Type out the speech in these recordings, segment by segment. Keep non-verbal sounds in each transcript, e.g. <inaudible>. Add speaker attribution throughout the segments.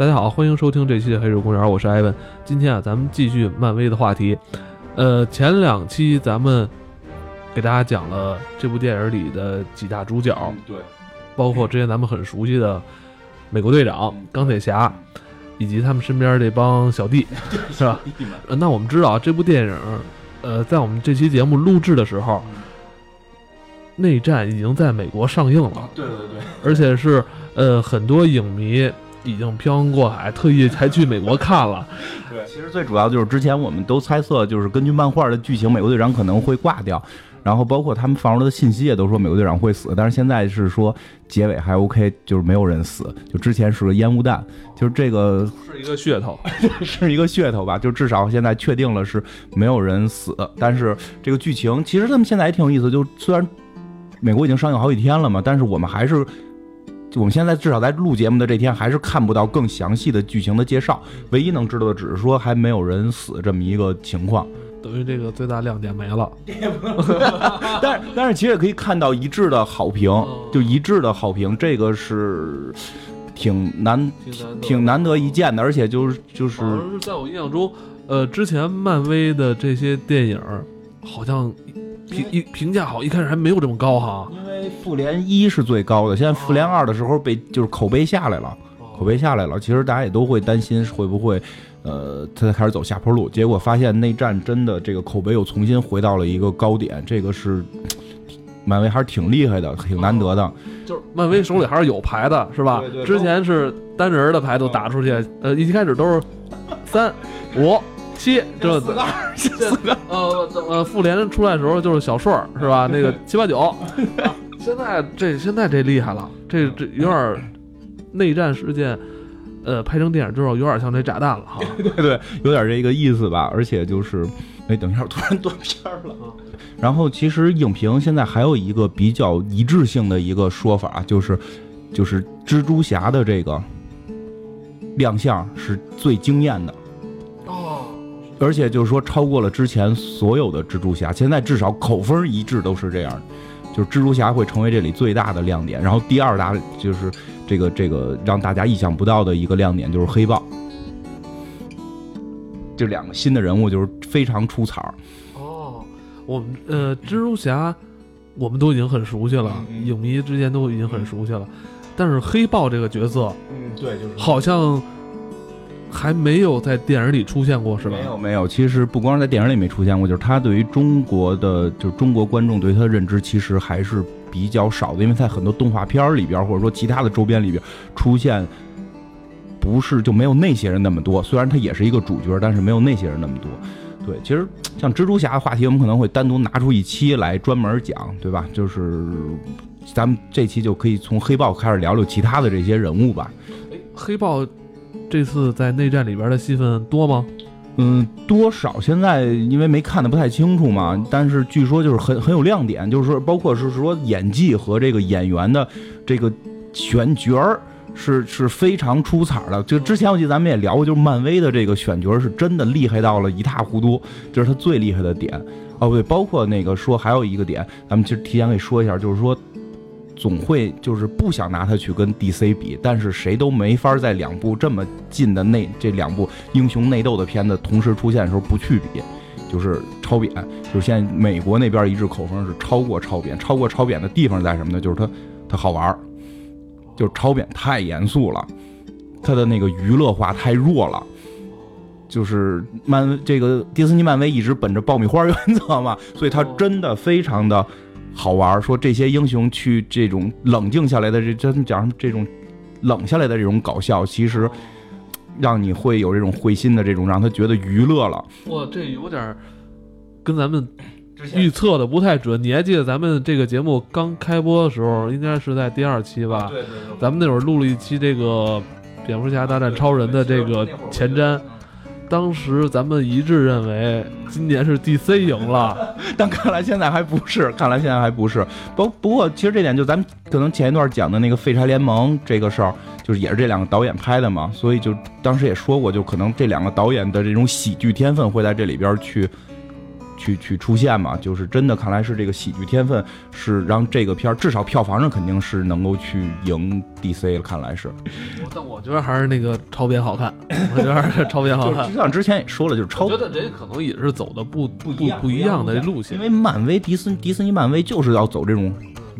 Speaker 1: 大家好，欢迎收听这期的《黑水公园》，我是艾文。今天啊，咱们继续漫威的话题。呃，前两期咱们给大家讲了这部电影里的几大主角，
Speaker 2: 对，
Speaker 1: 包括之前咱们很熟悉的美国队长、钢铁侠，以及他们身边这帮小弟，<laughs> 是吧？呃，那我们知道啊，这部电影，呃，在我们这期节目录制的时候，内战已经在美国上映了，
Speaker 2: 对对对，
Speaker 1: 而且是呃很多影迷。已经漂洋过海，特意才去美国看了。
Speaker 2: 对，其实最主要就是之前我们都猜测，就是根据漫画的剧情，美国队长可能会挂掉，然后包括他们放出的信息也都说美国队长会死。但是现在是说结尾还 OK，就是没有人死，就之前是个烟雾弹，就是这个
Speaker 1: 是一个噱头，
Speaker 2: 是一个噱头吧？就至少现在确定了是没有人死。但是这个剧情其实他们现在也挺有意思，就虽然美国已经上映好几天了嘛，但是我们还是。我们现在至少在录节目的这天，还是看不到更详细的剧情的介绍。唯一能知道的，只是说还没有人死这么一个情况，
Speaker 1: 等于这个最大亮点没了。
Speaker 2: 但 <laughs> 是但是其实也可以看到一致的好评，就一致的好评，这个是挺难挺难得一见的。而且就是就是
Speaker 1: 在我印象中，呃，之前漫威的这些电影好像。评一评价好，一开始还没有这么高哈。
Speaker 2: 因为复联一是最高的，现在复联二的时候被就是口碑下来了，口碑下来了。其实大家也都会担心会不会，呃，他开始走下坡路。结果发现内战真的这个口碑又重新回到了一个高点，这个是漫威还是挺厉害的，挺难得的。
Speaker 1: 就是漫威手里还是有牌的，是吧？之前是单人的牌都打出去，呃，一开始都是三五。七，这
Speaker 2: 四个二，四个
Speaker 1: 呃呃，复联出来的时候就是小顺是吧？那个 <laughs> 七八九，<laughs> 现在这现在这厉害了，这这有点内战事件，呃，拍成电影之后有点像这炸弹了哈。<laughs>
Speaker 2: 对对，有点这个意思吧。而且就是，哎，等一下，突然断片了啊。然后其实影评现在还有一个比较一致性的一个说法，就是就是蜘蛛侠的这个亮相是最惊艳的。而且就是说，超过了之前所有的蜘蛛侠，现在至少口风一致都是这样，就是蜘蛛侠会成为这里最大的亮点。然后第二大就是这个这个让大家意想不到的一个亮点就是黑豹，这两个新的人物就是非常出彩。
Speaker 1: 哦，我们呃，蜘蛛侠我们都已经很熟悉了，影迷之间都已经很熟悉了，但是黑豹这个角色，
Speaker 2: 嗯，对，就是
Speaker 1: 好像。还没有在电影里出现过，是吧？
Speaker 2: 没有，没有。其实不光是在电影里没出现过，就是他对于中国的，就是中国观众对他的认知，其实还是比较少的。因为在很多动画片里边，或者说其他的周边里边出现，不是就没有那些人那么多。虽然他也是一个主角，但是没有那些人那么多。对，其实像蜘蛛侠的话题，我们可能会单独拿出一期来专门讲，对吧？就是咱们这期就可以从黑豹开始聊聊其他的这些人物吧。
Speaker 1: 哎，黑豹。这次在内战里边的戏份多吗？
Speaker 2: 嗯，多少现在因为没看的不太清楚嘛，但是据说就是很很有亮点，就是说包括是说演技和这个演员的这个选角儿是是非常出彩的。就之前我记得咱们也聊过，就是漫威的这个选角是真的厉害到了一塌糊涂，这是他最厉害的点。哦，对，包括那个说还有一个点，咱们其实提前可以说一下，就是说。总会就是不想拿它去跟 DC 比，但是谁都没法在两部这么近的内这两部英雄内斗的片子同时出现的时候不去比，就是超扁。就是现在美国那边一致口风是超过超扁，超过超扁的地方在什么呢？就是它它好玩，就是超扁太严肃了，它的那个娱乐化太弱了。就是漫这个迪士尼漫威一直本着爆米花原则嘛，所以它真的非常的。好玩说这些英雄去这种冷静下来的这真讲什么这种冷下来的这种搞笑，其实让你会有这种会心的这种让他觉得娱乐了。
Speaker 1: 哇，这有点跟咱们预测的不太准。你还记得咱们这个节目刚开播的时候，应该是在第二期吧？
Speaker 2: 对对
Speaker 1: 对。咱们那会儿录了一期这个蝙蝠侠大战超人的这个前瞻。当时咱们一致认为今年是 DC 赢了，<laughs>
Speaker 2: 但看来现在还不是，看来现在还不是。不不过，其实这点就咱们可能前一段讲的那个废柴联盟这个事儿，就是也是这两个导演拍的嘛，所以就当时也说过，就可能这两个导演的这种喜剧天分会在这里边去去去出现嘛，就是真的看来是这个喜剧天分是让这个片儿至少票房上肯定是能够去赢 DC 了，看来是。
Speaker 1: 但我觉得还是那个超编好看，我觉得还是超编好看。
Speaker 2: 就像之前也说了，就是超。
Speaker 1: 我觉得人可能也是走的不不不不一样的路线，
Speaker 2: 因为漫威、迪斯迪斯尼、漫威就是要走这种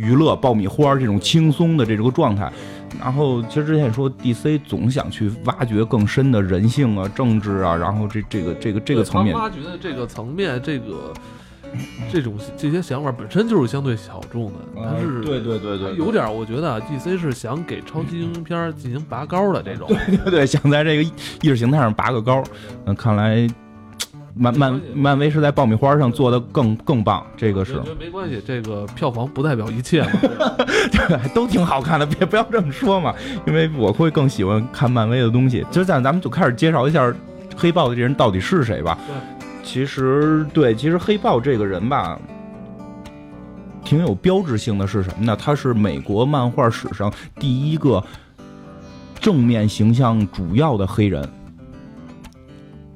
Speaker 2: 娱乐爆米花这种轻松的这个状态。然后其实之前也说，DC 总想去挖掘更深的人性啊、政治啊，然后这这个这个这个层面，
Speaker 1: 挖掘的这个层面，这个这种这些想法本身就是相对小众的，它是
Speaker 2: 对对对对，
Speaker 1: 有点我觉得 DC 是想给超级英雄片进行拔高的这种，<laughs>
Speaker 2: 对对对，想在这个意识形态上拔个高，嗯，看来。漫漫漫威是在爆米花上做的更更棒，这个是。
Speaker 1: 没关系，这个票房不代表一切嘛，<laughs>
Speaker 2: 对，都挺好看的，别不要这么说嘛，因为我会更喜欢看漫威的东西。就咱咱们就开始介绍一下黑豹的这人到底是谁吧。其实对，其实黑豹这个人吧，挺有标志性的是什么呢？他是美国漫画史上第一个正面形象主要的黑人。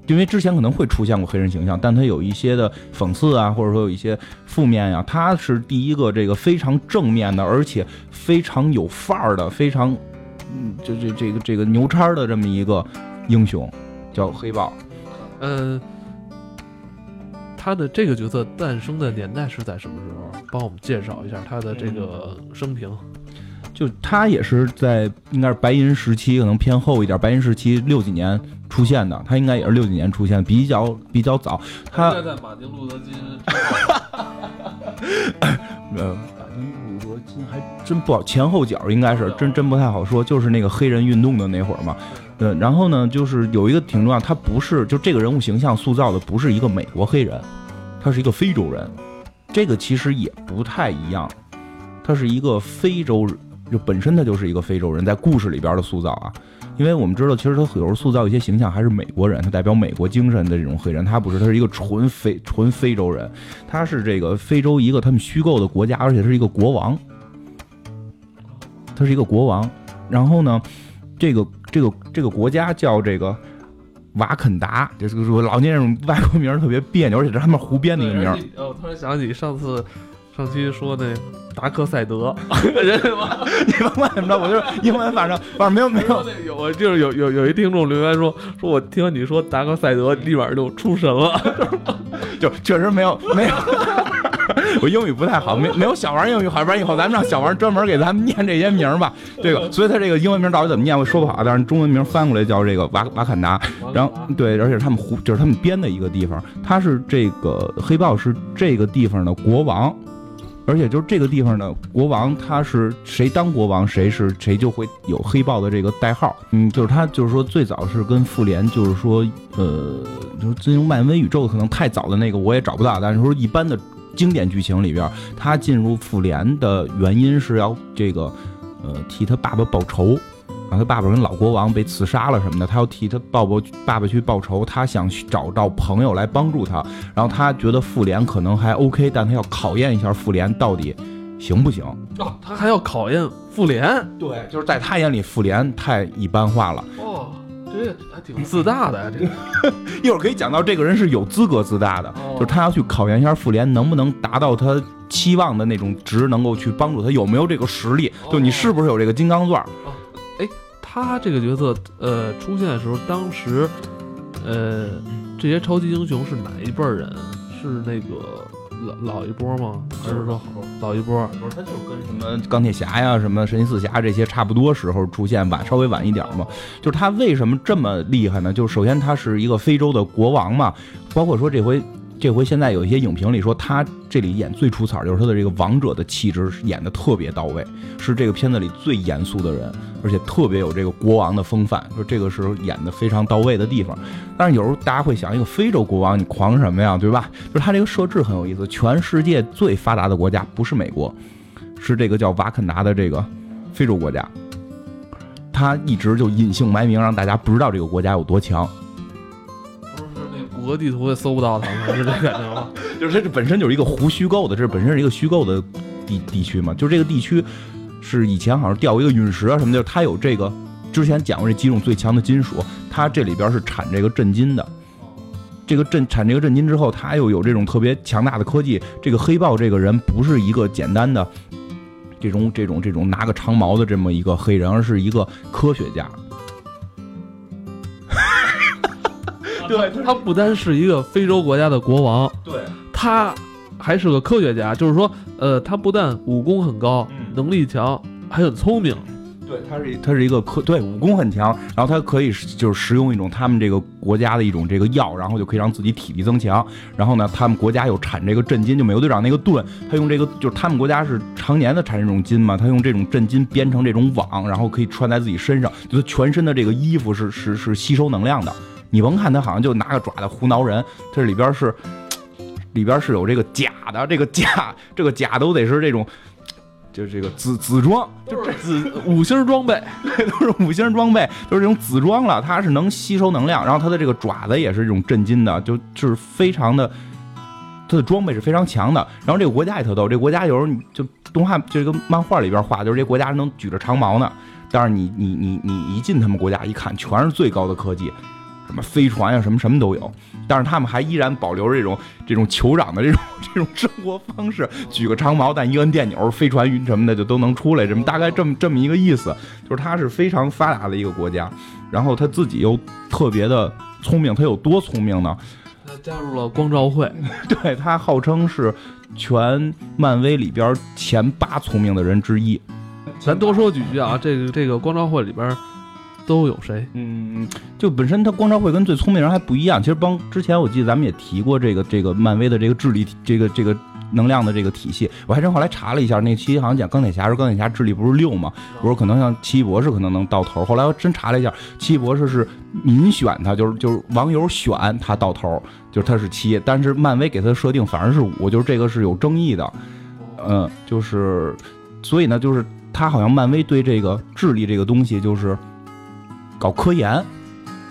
Speaker 2: 因为之前可能会出现过黑人形象，但他有一些的讽刺啊，或者说有一些负面呀。他是第一个这个非常正面的，而且非常有范儿的，非常，嗯，就这这个这个牛叉的这么一个英雄，叫黑豹。
Speaker 1: 嗯，他的这个角色诞生的年代是在什么时候？帮我们介绍一下他的这个生平。
Speaker 2: 就他也是在应该是白银时期，可能偏后一点，白银时期六几年出现的，他应该也是六几年出现，比较比较早。他
Speaker 1: 在马丁路德金，<laughs>
Speaker 2: 呃，马丁路德金还真不好，前后脚应该是真真不太好说，就是那个黑人运动的那会儿嘛。对，然后呢，就是有一个挺重要，他不是就这个人物形象塑造的不是一个美国黑人，他是一个非洲人，这个其实也不太一样，他是一个非洲。就本身他就是一个非洲人，在故事里边的塑造啊，因为我们知道，其实他有时候塑造一些形象还是美国人，他代表美国精神的这种黑人，他不是，他是一个纯非纯非洲人，他是这个非洲一个他们虚构的国家，而且是一个国王，他是一个国王，然后呢，这个这个这个国家叫这个瓦肯达，就是说老念这种外国名特别别扭，而且是他们胡编的一个名。
Speaker 1: 我突然想起上次。上期说那达克赛德，认识吗？
Speaker 2: 你甭管怎么着，我就是英文，反正 <laughs> 反正没有没有。
Speaker 1: 有就是有有有一听众留言说，说我听你说达克赛德，立马就出神了，<laughs>
Speaker 2: 就确实没有没有。<laughs> 我英语不太好，没没有小王英语好，不然以后咱们让小王专门给咱们念这些名吧。这个，所以他这个英文名到底怎么念，我说不好，但是中文名翻过来叫这个瓦瓦坎达。然后对，而且他们胡就是他们编的一个地方，他是这个黑豹是这个地方的国王。而且就是这个地方呢国王，他是谁当国王，谁是谁就会有黑豹的这个代号。嗯，就是他就是说最早是跟复联，就是说呃，就是进入漫威宇宙可能太早的那个我也找不到，但是说一般的经典剧情里边，他进入复联的原因是要这个呃替他爸爸报仇。他爸爸跟老国王被刺杀了什么的，他要替他爸爸爸爸去报仇，他想找到朋友来帮助他，然后他觉得复联可能还 OK，但他要考验一下复联到底行不行。
Speaker 1: 哦，他还要考验复联？
Speaker 2: 对，就是在他眼里复联太一般化了。
Speaker 1: 哦，这还挺自大的呀，这个 <laughs>
Speaker 2: 一会儿可以讲到这个人是有资格自大的，就是他要去考验一下复联能不能达到他期望的那种值，能够去帮助他，有没有这个实力？就你是不是有这个金刚钻？
Speaker 1: 他这个角色，呃，出现的时候，当时，呃，这些超级英雄是哪一辈人？是那个老老一波吗？还是说老一波？
Speaker 2: 不是，他就跟什么钢铁侠呀、什么神奇四侠这些差不多时候出现，晚稍微晚一点嘛。就是他为什么这么厉害呢？就是首先他是一个非洲的国王嘛，包括说这回。这回现在有一些影评里说，他这里演最出彩，就是他的这个王者的气质演的特别到位，是这个片子里最严肃的人，而且特别有这个国王的风范，说这个时候演的非常到位的地方。但是有时候大家会想，一个非洲国王，你狂什么呀，对吧？就是他这个设置很有意思，全世界最发达的国家不是美国，是这个叫瓦肯达的这个非洲国家，他一直就隐姓埋名，让大家不知道这个国家有多强。
Speaker 1: 谷歌地图也搜不到它，是这感觉吗？<laughs>
Speaker 2: 就是这本身就是一个胡虚构的，这本身是一个虚构的地地区嘛。就这个地区是以前好像掉一个陨石啊什么的，它有这个之前讲过这几种最强的金属，它这里边是产这个震金的。这个震产这个震金之后，他又有这种特别强大的科技。这个黑豹这个人不是一个简单的这种这种这种拿个长矛的这么一个黑人，而是一个科学家。
Speaker 1: 对他不单是一个非洲国家的国王，
Speaker 2: 对，
Speaker 1: 他还是个科学家，就是说，呃，他不但武功很高，能力强，还很聪明。
Speaker 2: 对，他是他是一个科，对，武功很强，然后他可以就是食用一种他们这个国家的一种这个药，然后就可以让自己体力增强。然后呢，他们国家有产这个镇金，就美国队长那个盾，他用这个就是他们国家是常年的产这种金嘛，他用这种镇金编成这种网，然后可以穿在自己身上，就他全身的这个衣服是是是吸收能量的。你甭看他好像就拿个爪子胡挠人，这里边是里边是有这个假的，这个假这个假都得是这种。就是这个紫紫装，
Speaker 1: 就是紫五星装备，<laughs>
Speaker 2: 对，都是五星装备，就是这种紫装了。它是能吸收能量，然后它的这个爪子也是这种震金的，就就是非常的，它的装备是非常强的。然后这个国家也特逗，这个国家有时候你就动画这个漫画里边画，就是这国家能举着长矛呢。但是你你你你一进他们国家一看，全是最高的科技。什么飞船呀，什么什么都有，但是他们还依然保留着这种这种酋长的这种 <laughs> 这种生活方式，举个长矛，但一摁电钮，飞船云什么的就都能出来，这么大概这么这么一个意思，就是它是非常发达的一个国家，然后他自己又特别的聪明，他有多聪明呢？
Speaker 1: 他加入了光照会，<laughs>
Speaker 2: 对他号称是全漫威里边前八聪明的人之一。
Speaker 1: 咱多说几句啊，这个这个光照会里边。都有谁？
Speaker 2: 嗯，就本身他光照会跟最聪明人还不一样。其实帮之前我记得咱们也提过这个这个漫威的这个智力这个这个能量的这个体系。我还真后来查了一下，那期好像讲钢铁侠是钢铁侠智力不是六吗？我说可能像奇异博士可能能到头。后来我真查了一下，奇异博士是民选他，就是就是网友选他到头，就是他是七。但是漫威给他的设定反而是五，就是这个是有争议的。嗯，就是所以呢，就是他好像漫威对这个智力这个东西就是。搞科研，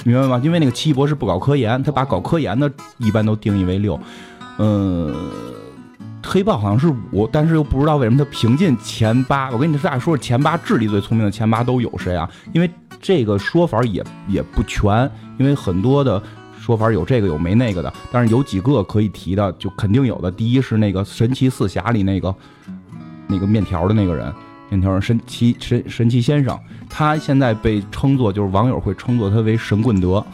Speaker 2: 明白吗？因为那个奇异博士不搞科研，他把搞科研的一般都定义为六。嗯，黑豹好像是五，但是又不知道为什么他平进前八。我跟你俩说，前八智力最聪明的前八都有谁啊？因为这个说法也也不全，因为很多的说法有这个有没那个的，但是有几个可以提的，就肯定有的。第一是那个神奇四侠里那个那个面条的那个人。面条神奇神神奇先生，他现在被称作，就是网友会称作他为神棍德，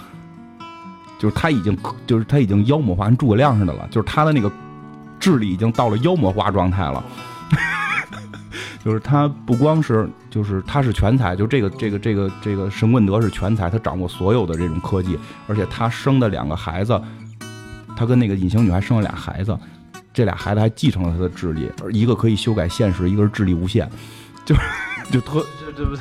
Speaker 2: 就是他已经就是他已经妖魔化，跟诸葛亮似的了，就是他的那个智力已经到了妖魔化状态了，<laughs> 就是他不光是就是他是全才，就这个这个这个这个神棍德是全才，他掌握所有的这种科技，而且他生的两个孩子，他跟那个隐形女孩生了俩孩子，这俩孩子还继承了他的智力，一个可以修改现实，一个是智力无限。就是 <laughs> 就特
Speaker 1: 这这不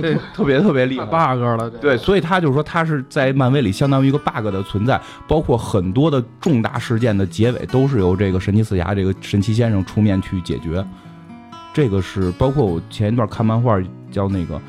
Speaker 1: 这
Speaker 2: 特别特别厉害
Speaker 1: bug 了，
Speaker 2: 对，所以他就是说他是在漫威里相当于一个 bug 的存在，包括很多的重大事件的结尾都是由这个神奇四侠这个神奇先生出面去解决。这个是包括我前一段看漫画叫那个呃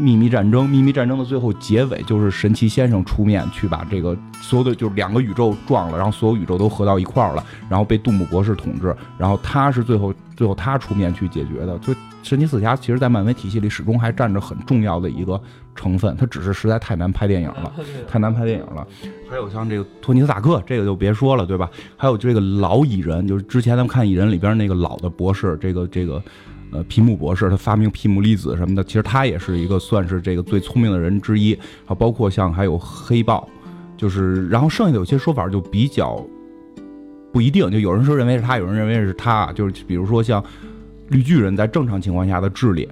Speaker 2: 秘密战争，秘密战争的最后结尾就是神奇先生出面去把这个所有的就是两个宇宙撞了，然后所有宇宙都合到一块儿了，然后被杜姆博士统治，然后他是最后。最后他出面去解决的，就神奇四侠，其实，在漫威体系里始终还占着很重要的一个成分。他只是实在太难拍电影了，太难拍电影了。还有像这个托尼斯塔克，这个就别说了，对吧？还有这个老蚁人，就是之前咱们看蚁人里边那个老的博士，这个这个呃皮姆博士，他发明皮姆粒子什么的，其实他也是一个算是这个最聪明的人之一。还包括像还有黑豹，就是然后剩下的有些说法就比较。不一定，就有人说认为是他，有人认为是他，就是比如说像绿巨人，在正常情况下的智力，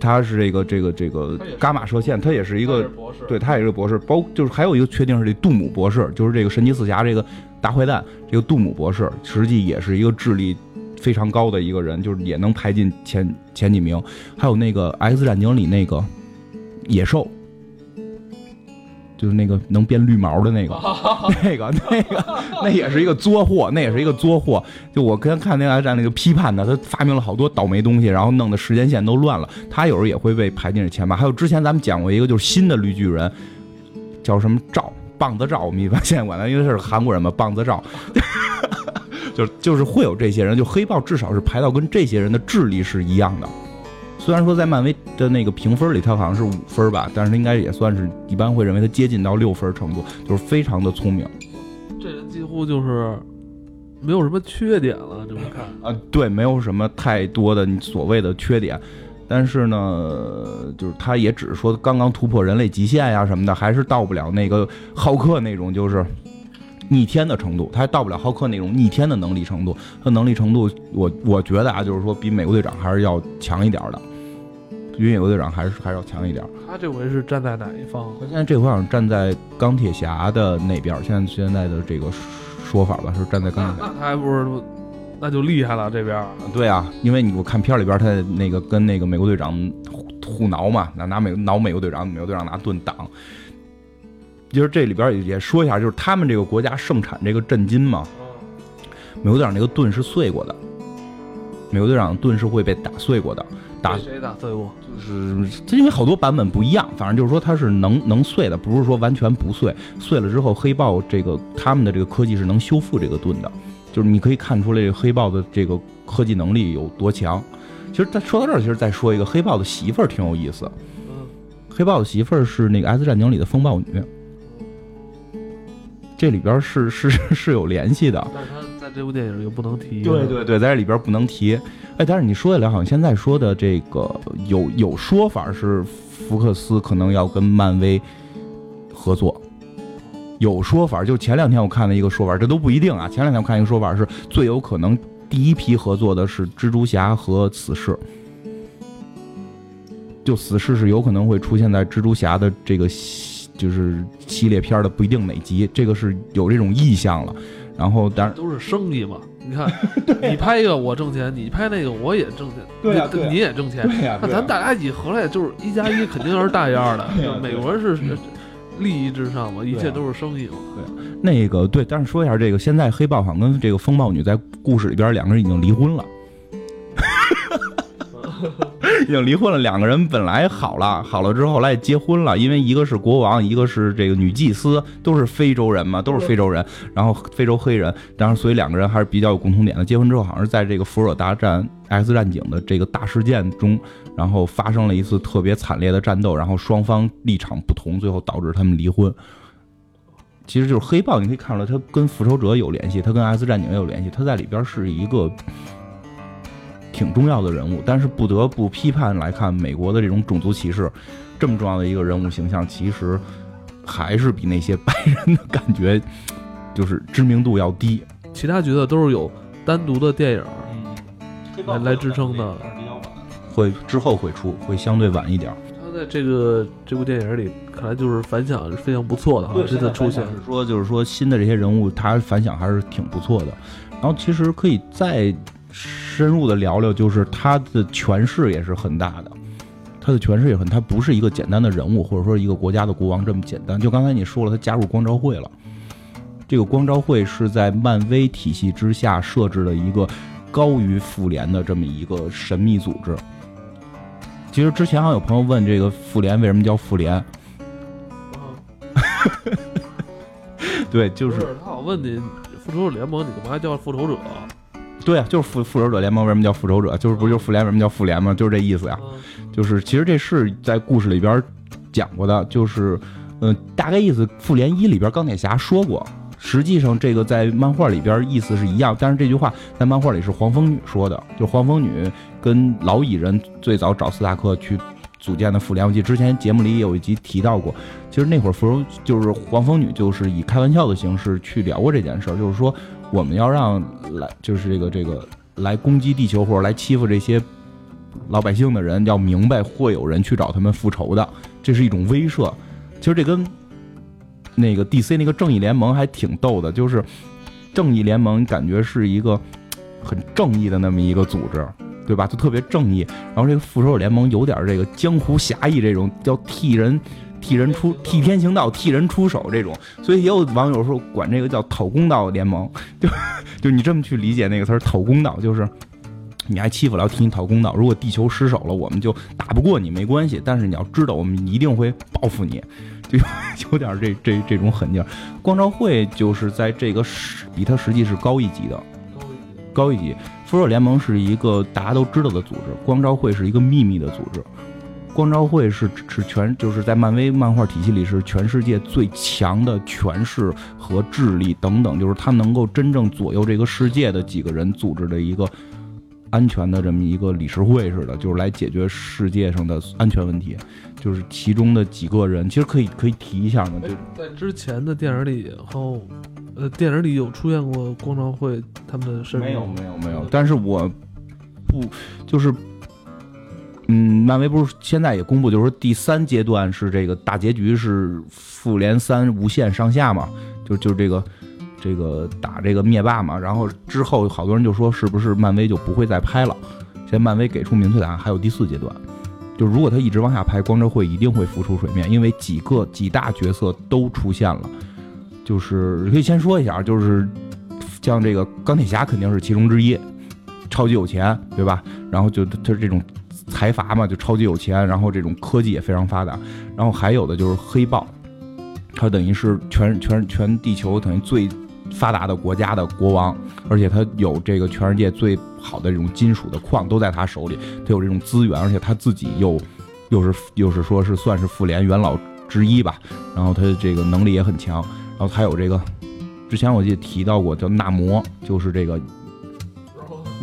Speaker 2: 他是这个这个这个伽马射线，他也是一个博士，对他也是个博士。包就是还有一个确定是这杜姆博士，就是这个神奇四侠这个大坏蛋，这个杜姆博士实际也是一个智力非常高的一个人，就是也能排进前前几名。还有那个 X 战警里那个野兽。就是那个能变绿毛的那个，<laughs> 那个那个那也是一个作货，那也是一个作货。就我刚看那个站那个批判的，他发明了好多倒霉东西，然后弄得时间线都乱了。他有时候也会被排进这前八。还有之前咱们讲过一个，就是新的绿巨人，叫什么赵棒子赵，我们一般现在管他，因为他是韩国人嘛，棒子赵，就就是会有这些人。就黑豹至少是排到跟这些人的智力是一样的。虽然说在漫威的那个评分里，他好像是五分吧，但是应该也算是一般会认为他接近到六分程度，就是非常的聪明。
Speaker 1: 这人几乎就是没有什么缺点了，这么看
Speaker 2: 啊，对，没有什么太多的你所谓的缺点，但是呢，就是他也只是说刚刚突破人类极限呀什么的，还是到不了那个浩克那种就是逆天的程度，他还到不了浩克那种逆天的能力程度。他能力程度，我我觉得啊，就是说比美国队长还是要强一点的。比美国队长还是还是要强一点。
Speaker 1: 他这回是站在哪一方？
Speaker 2: 他现在这回好像站在钢铁侠的那边。现在现在的这个说法吧，是站在钢铁侠。
Speaker 1: 那他还不是，那就厉害了这边。
Speaker 2: 对啊，因为你我看片里边，他那个跟那个美国队长互挠嘛，拿拿美挠美国队长，美国队长拿盾挡。就是这里边也说一下，就是他们这个国家盛产这个震金嘛。美国队长那个盾是碎过的，美国队长盾是会被打碎过的。打
Speaker 1: 谁打碎过？
Speaker 2: 就是因为好多版本不一样，反正就是说它是能能碎的，不是说完全不碎。碎了之后，黑豹这个他们的这个科技是能修复这个盾的，就是你可以看出来这个黑豹的这个科技能力有多强。其实，在说到这儿，其实再说一个黑豹的媳妇儿挺有意思。
Speaker 1: 嗯，
Speaker 2: 黑豹的媳妇儿是那个《X 战警》里的风暴女，这里边是 <laughs> 是是有联系的。
Speaker 1: 但是他在这部电影又不能提。
Speaker 2: 对对对，在这里边不能提。哎，但是你说起来，好像现在说的这个有有说法是福克斯可能要跟漫威合作，有说法。就前两天我看了一个说法，这都不一定啊。前两天我看一个说法是最有可能第一批合作的是蜘蛛侠和死侍，就死侍是有可能会出现在蜘蛛侠的这个就是系列片的不一定哪集，这个是有这种意向了。然后当然
Speaker 1: 都是生意嘛。<laughs> 你看，你拍一个我挣钱，你拍那个我也挣钱，
Speaker 2: 对呀，
Speaker 1: 你也挣钱，
Speaker 2: 对呀，
Speaker 1: 那咱大家一起合来就是一加一肯定是大于二的。美国人是利益至上嘛，一切都是生意嘛。
Speaker 2: 对，那个对，但是说一下这个，现在黑豹好像跟这个风暴女在故事里边两个人已经离婚了。<laughs> 已经离婚了，两个人本来好了，好了之后来结婚了，因为一个是国王，一个是这个女祭司，都是非洲人嘛，都是非洲人，然后非洲黑人，当然所以两个人还是比较有共同点的。结婚之后好像是在这个福尔大战 X 战警的这个大事件中，然后发生了一次特别惨烈的战斗，然后双方立场不同，最后导致他们离婚。其实就是黑豹，你可以看出来，他跟复仇者有联系，他跟 X 战警也有联系，他在里边是一个。挺重要的人物，但是不得不批判来看，美国的这种种族歧视，这么重要的一个人物形象，其实还是比那些白人的感觉就是知名度要低。
Speaker 1: 其他角色都是有单独的电影来来支撑的，
Speaker 2: 会之后会出，会相对晚一点。
Speaker 1: 他在这个这部电影里，看来就是反响是非常不错的哈，这次出现
Speaker 2: 是说就是说新的这些人物，他反响还是挺不错的。然后其实可以再。深入的聊聊，就是他的权势也是很大的，他的权势也很，他不是一个简单的人物，或者说一个国家的国王这么简单。就刚才你说了，他加入光照会了，这个光照会是在漫威体系之下设置的一个高于复联的这么一个神秘组织。其实之前还有朋友问这个复联为什么叫复联，<laughs> 对，就是
Speaker 1: 他老问你复仇者联盟，你干嘛叫复仇者？
Speaker 2: 对啊，就是复复仇者联盟为什么叫复仇者？就是不就是复联为什么叫复联吗？就是这意思呀。就是其实这是在故事里边讲过的，就是嗯，大概意思。复联一里边钢铁侠说过，实际上这个在漫画里边意思是一样，但是这句话在漫画里是黄蜂女说的，就黄蜂女跟老蚁人最早找斯塔克去组建的复联。我记得之前节目里也有一集提到过，其实那会儿复仇就是黄蜂女就是以开玩笑的形式去聊过这件事儿，就是说。我们要让来就是这个这个来攻击地球或者来欺负这些老百姓的人，要明白会有人去找他们复仇的，这是一种威慑。其实这跟那个 DC 那个正义联盟还挺逗的，就是正义联盟感觉是一个很正义的那么一个组织，对吧？就特别正义。然后这个复仇者联盟有点这个江湖侠义这种，要替人。替人出替天行道，替人出手这种，所以也有网友说管这个叫讨公道联盟，<laughs> 就就你这么去理解那个词儿讨公道，就是你还欺负了替你讨公道。如果地球失守了，我们就打不过你没关系，但是你要知道我们一定会报复你，<laughs> 就有点这这这种狠劲儿。光照会就是在这个比他实际是高一级的，高一级。复仇者联盟是一个大家都知道的组织，光照会是一个秘密的组织。光照会是是全就是在漫威漫画体系里是全世界最强的权势和智力等等，就是他能够真正左右这个世界的几个人组织的一个安全的这么一个理事会似的，就是来解决世界上的安全问题。就是其中的几个人，其实可以可以提一下嘛，就
Speaker 1: 在之前的电影里后，呃，电影里有出现过光照会他们的事
Speaker 2: 没有没有没有，但是我不就是。嗯，漫威不是现在也公布，就是说第三阶段是这个大结局是复联三无限上下嘛，就就这个这个打这个灭霸嘛，然后之后好多人就说是不是漫威就不会再拍了？现在漫威给出明确答案，还有第四阶段，就如果他一直往下拍，光之会一定会浮出水面，因为几个几大角色都出现了，就是可以先说一下，就是像这个钢铁侠肯定是其中之一，超级有钱，对吧？然后就他是这种。财阀嘛，就超级有钱，然后这种科技也非常发达，然后还有的就是黑豹，他等于是全全全地球等于最发达的国家的国王，而且他有这个全世界最好的这种金属的矿都在他手里，他有这种资源，而且他自己又又是又是说是算是复联元老之一吧，然后他这个能力也很强，然后还有这个之前我记得提到过叫纳摩，就是这个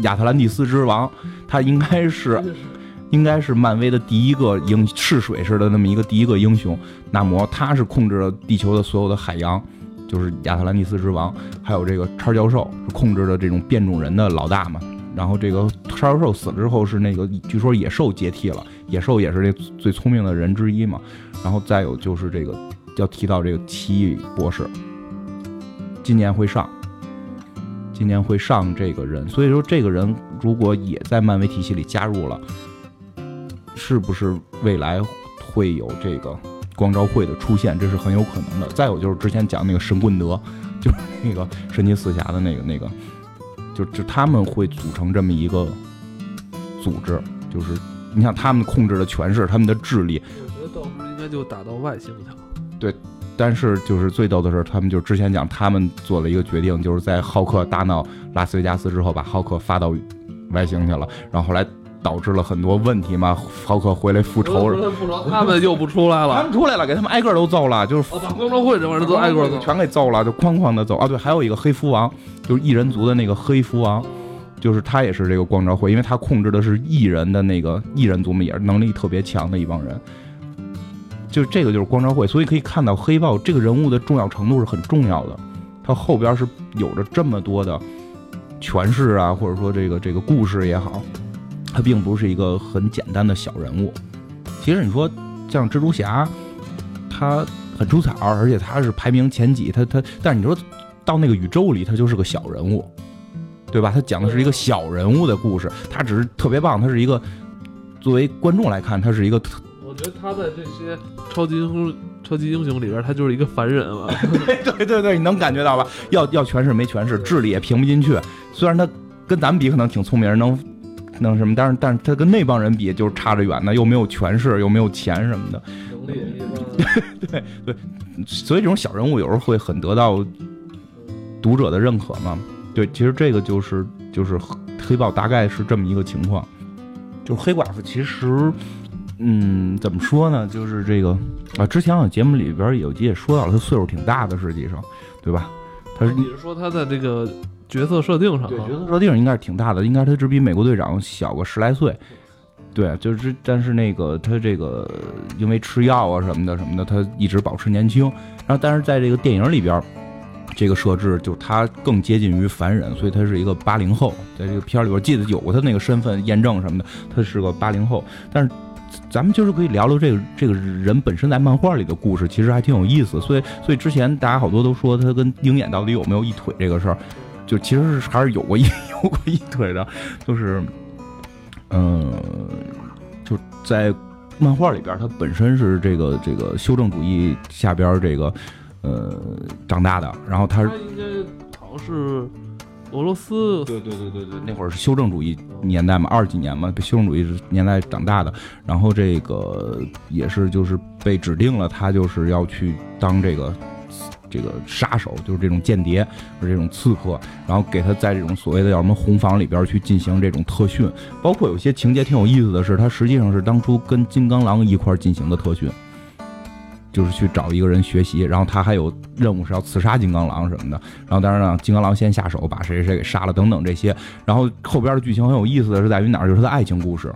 Speaker 2: 亚特兰蒂斯之王，他应该是。应该是漫威的第一个英赤水式的那么一个第一个英雄纳摩，他是控制了地球的所有的海洋，就是亚特兰蒂斯之王。还有这个叉教授是控制了这种变种人的老大嘛。然后这个叉教授死了之后是那个据说野兽接替了，野兽也是这最聪明的人之一嘛。然后再有就是这个要提到这个奇异博士，今年会上，今年会上这个人，所以说这个人如果也在漫威体系里加入了。是不是未来会有这个光照会的出现？这是很有可能的。再有就是之前讲那个神棍德，就是那个神奇四侠的那个那个，就就他们会组成这么一个组织。就是你想他们控制的权势，他们的智力，
Speaker 1: 我觉得到时候应该就打到外星去了。
Speaker 2: 对，但是就是最逗的是，他们就之前讲他们做了一个决定，就是在浩克大闹拉斯维加斯之后，把浩克发到外星去了，然后后来。导致了很多问题嘛？浩克回来复仇，
Speaker 1: 他们又不出来了。
Speaker 2: 他们出来了，给他们挨个都揍了，就是
Speaker 1: 光照会这帮人都挨个
Speaker 2: 全给揍了，就哐哐的揍啊！对，还有一个黑蝠王，就是异人族的那个黑蝠王，就是他也是这个光照会，因为他控制的是异人的那个异人族嘛，也是能力特别强的一帮人。就这个就是光照会，所以可以看到黑豹这个人物的重要程度是很重要的，他后边是有着这么多的诠释啊，或者说这个这个故事也好。他并不是一个很简单的小人物，其实你说像蜘蛛侠，他很出彩，而且他是排名前几，他他，但是你说到那个宇宙里，他就是个小人物，对吧？他讲的是一个小人物的故事，他只是特别棒，他是一个作为观众来看，他是一个。
Speaker 1: 我觉得他在这些超级英雄、超级英雄里边，他就是一个凡人了。<laughs>
Speaker 2: 对 <laughs> 对对，你能感觉到吧？要要权势没权势，智力也评不进去。虽然他跟咱们比可能挺聪明，能。能什么？但是，但是他跟那帮人比，就是差着远呢，又没有权势，又没有钱什么的。<laughs> 对对，所以这种小人物有时候会很得到读者的认可嘛。对，其实这个就是就是黑豹大概是这么一个情况。就是黑寡妇，其实，嗯，怎么说呢？就是这个啊，之前我节目里边有集也说到了，他岁数挺大的，实际上，对吧？他是
Speaker 1: 你是说他的这个？角色设定上，
Speaker 2: 对角色设定应该是挺大的，应该他只比美国队长小个十来岁，对，就是但是那个他这个因为吃药啊什么的什么的，他一直保持年轻。然后但是在这个电影里边，这个设置就他更接近于凡人，所以他是一个八零后。在这个片里边记得有过他那个身份验证什么的，他是个八零后。但是咱们就是可以聊聊这个这个人本身在漫画里的故事，其实还挺有意思。所以所以之前大家好多都说他跟鹰眼到底有没有一腿这个事儿。就其实是还是有过一 <laughs> 有过一腿的，就是，嗯，就在漫画里边，他本身是这个这个修正主义下边这个呃长大的，然后他
Speaker 1: 应该好像是俄罗斯，
Speaker 2: 对对对对对，那会儿是修正主义年代嘛，二几年嘛，被修正主义年代长大的，然后这个也是就是被指定了，他就是要去当这个这个杀手，就是这种间谍或者这种刺客，然后给他在这种所谓的叫什么红房里边去进行这种特训，包括有些情节挺有意思的是，他实际上是当初跟金刚狼一块进行的特训。就是去找一个人学习，然后他还有任务是要刺杀金刚狼什么的，然后当然让金刚狼先下手把谁谁谁给杀了等等这些，然后后边的剧情很有意思的是在于哪儿？就是他的爱情故事。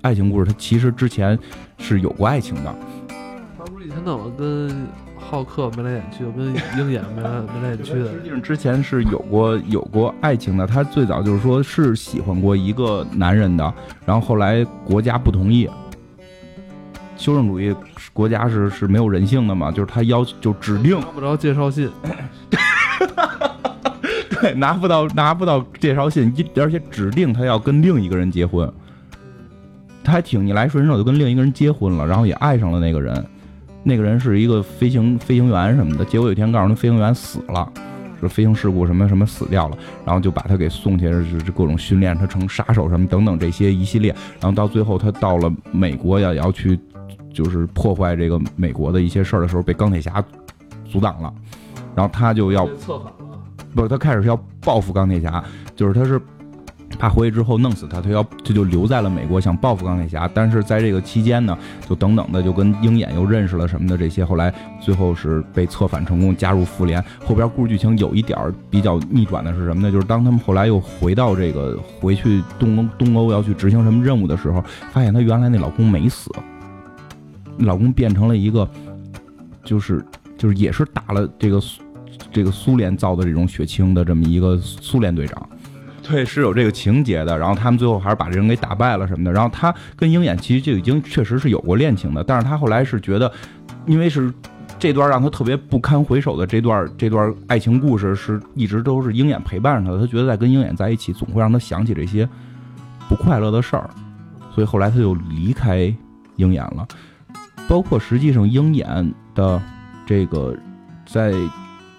Speaker 2: 爱情故事，他其实之前是有过爱情的。
Speaker 1: 他不是一天到晚跟浩克眉来眼去，跟鹰眼眉来眉来眼去的。<laughs>
Speaker 2: 实际上之前是有过有过爱情的。他最早就是说是喜欢过一个男人的，然后后来国家不同意。修正主义国家是是没有人性的嘛？就是他要求就指定
Speaker 1: 拿不着介绍信，<laughs>
Speaker 2: 对，拿不到拿不到介绍信，而且指定他要跟另一个人结婚。他还挺逆来顺受，就跟另一个人结婚了，然后也爱上了那个人。那个人是一个飞行飞行员什么的，结果有一天告诉他飞行员死了，是飞行事故什么什么死掉了，然后就把他给送去，是各种训练他成杀手什么等等这些一系列，然后到最后他到了美国要要去。就是破坏这个美国的一些事儿的时候，被钢铁侠阻挡了，然后他就要
Speaker 1: 策反了，
Speaker 2: 不是他开始是要报复钢铁侠，就是他是怕回去之后弄死他，他要他就留在了美国想报复钢铁侠，但是在这个期间呢，就等等的就跟鹰眼又认识了什么的这些，后来最后是被策反成功，加入复联。后边故事剧情有一点比较逆转的是什么呢？就是当他们后来又回到这个回去东东欧要去执行什么任务的时候，发现他原来那老公没死。老公变成了一个，就是就是也是打了这个这个苏联造的这种血清的这么一个苏联队长，对，是有这个情节的。然后他们最后还是把这人给打败了什么的。然后他跟鹰眼其实就已经确实是有过恋情的，但是他后来是觉得，因为是这段让他特别不堪回首的这段这段爱情故事，是一直都是鹰眼陪伴着他的。他觉得在跟鹰眼在一起，总会让他想起这些不快乐的事儿，所以后来他就离开鹰眼了。包括实际上鹰眼的这个在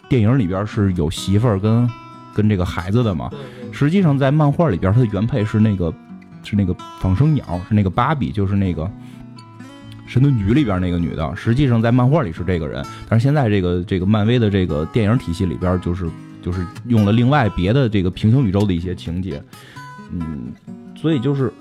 Speaker 2: 电影里边是有媳妇儿跟跟这个孩子的嘛？实际上在漫画里边，他的原配是那个是那个仿生鸟，是那个芭比，就是那个神盾局里边那个女的。实际上在漫画里是这个人，但是现在这个这个漫威的这个电影体系里边，就是就是用了另外别的这个平行宇宙的一些情节，嗯，所以就是。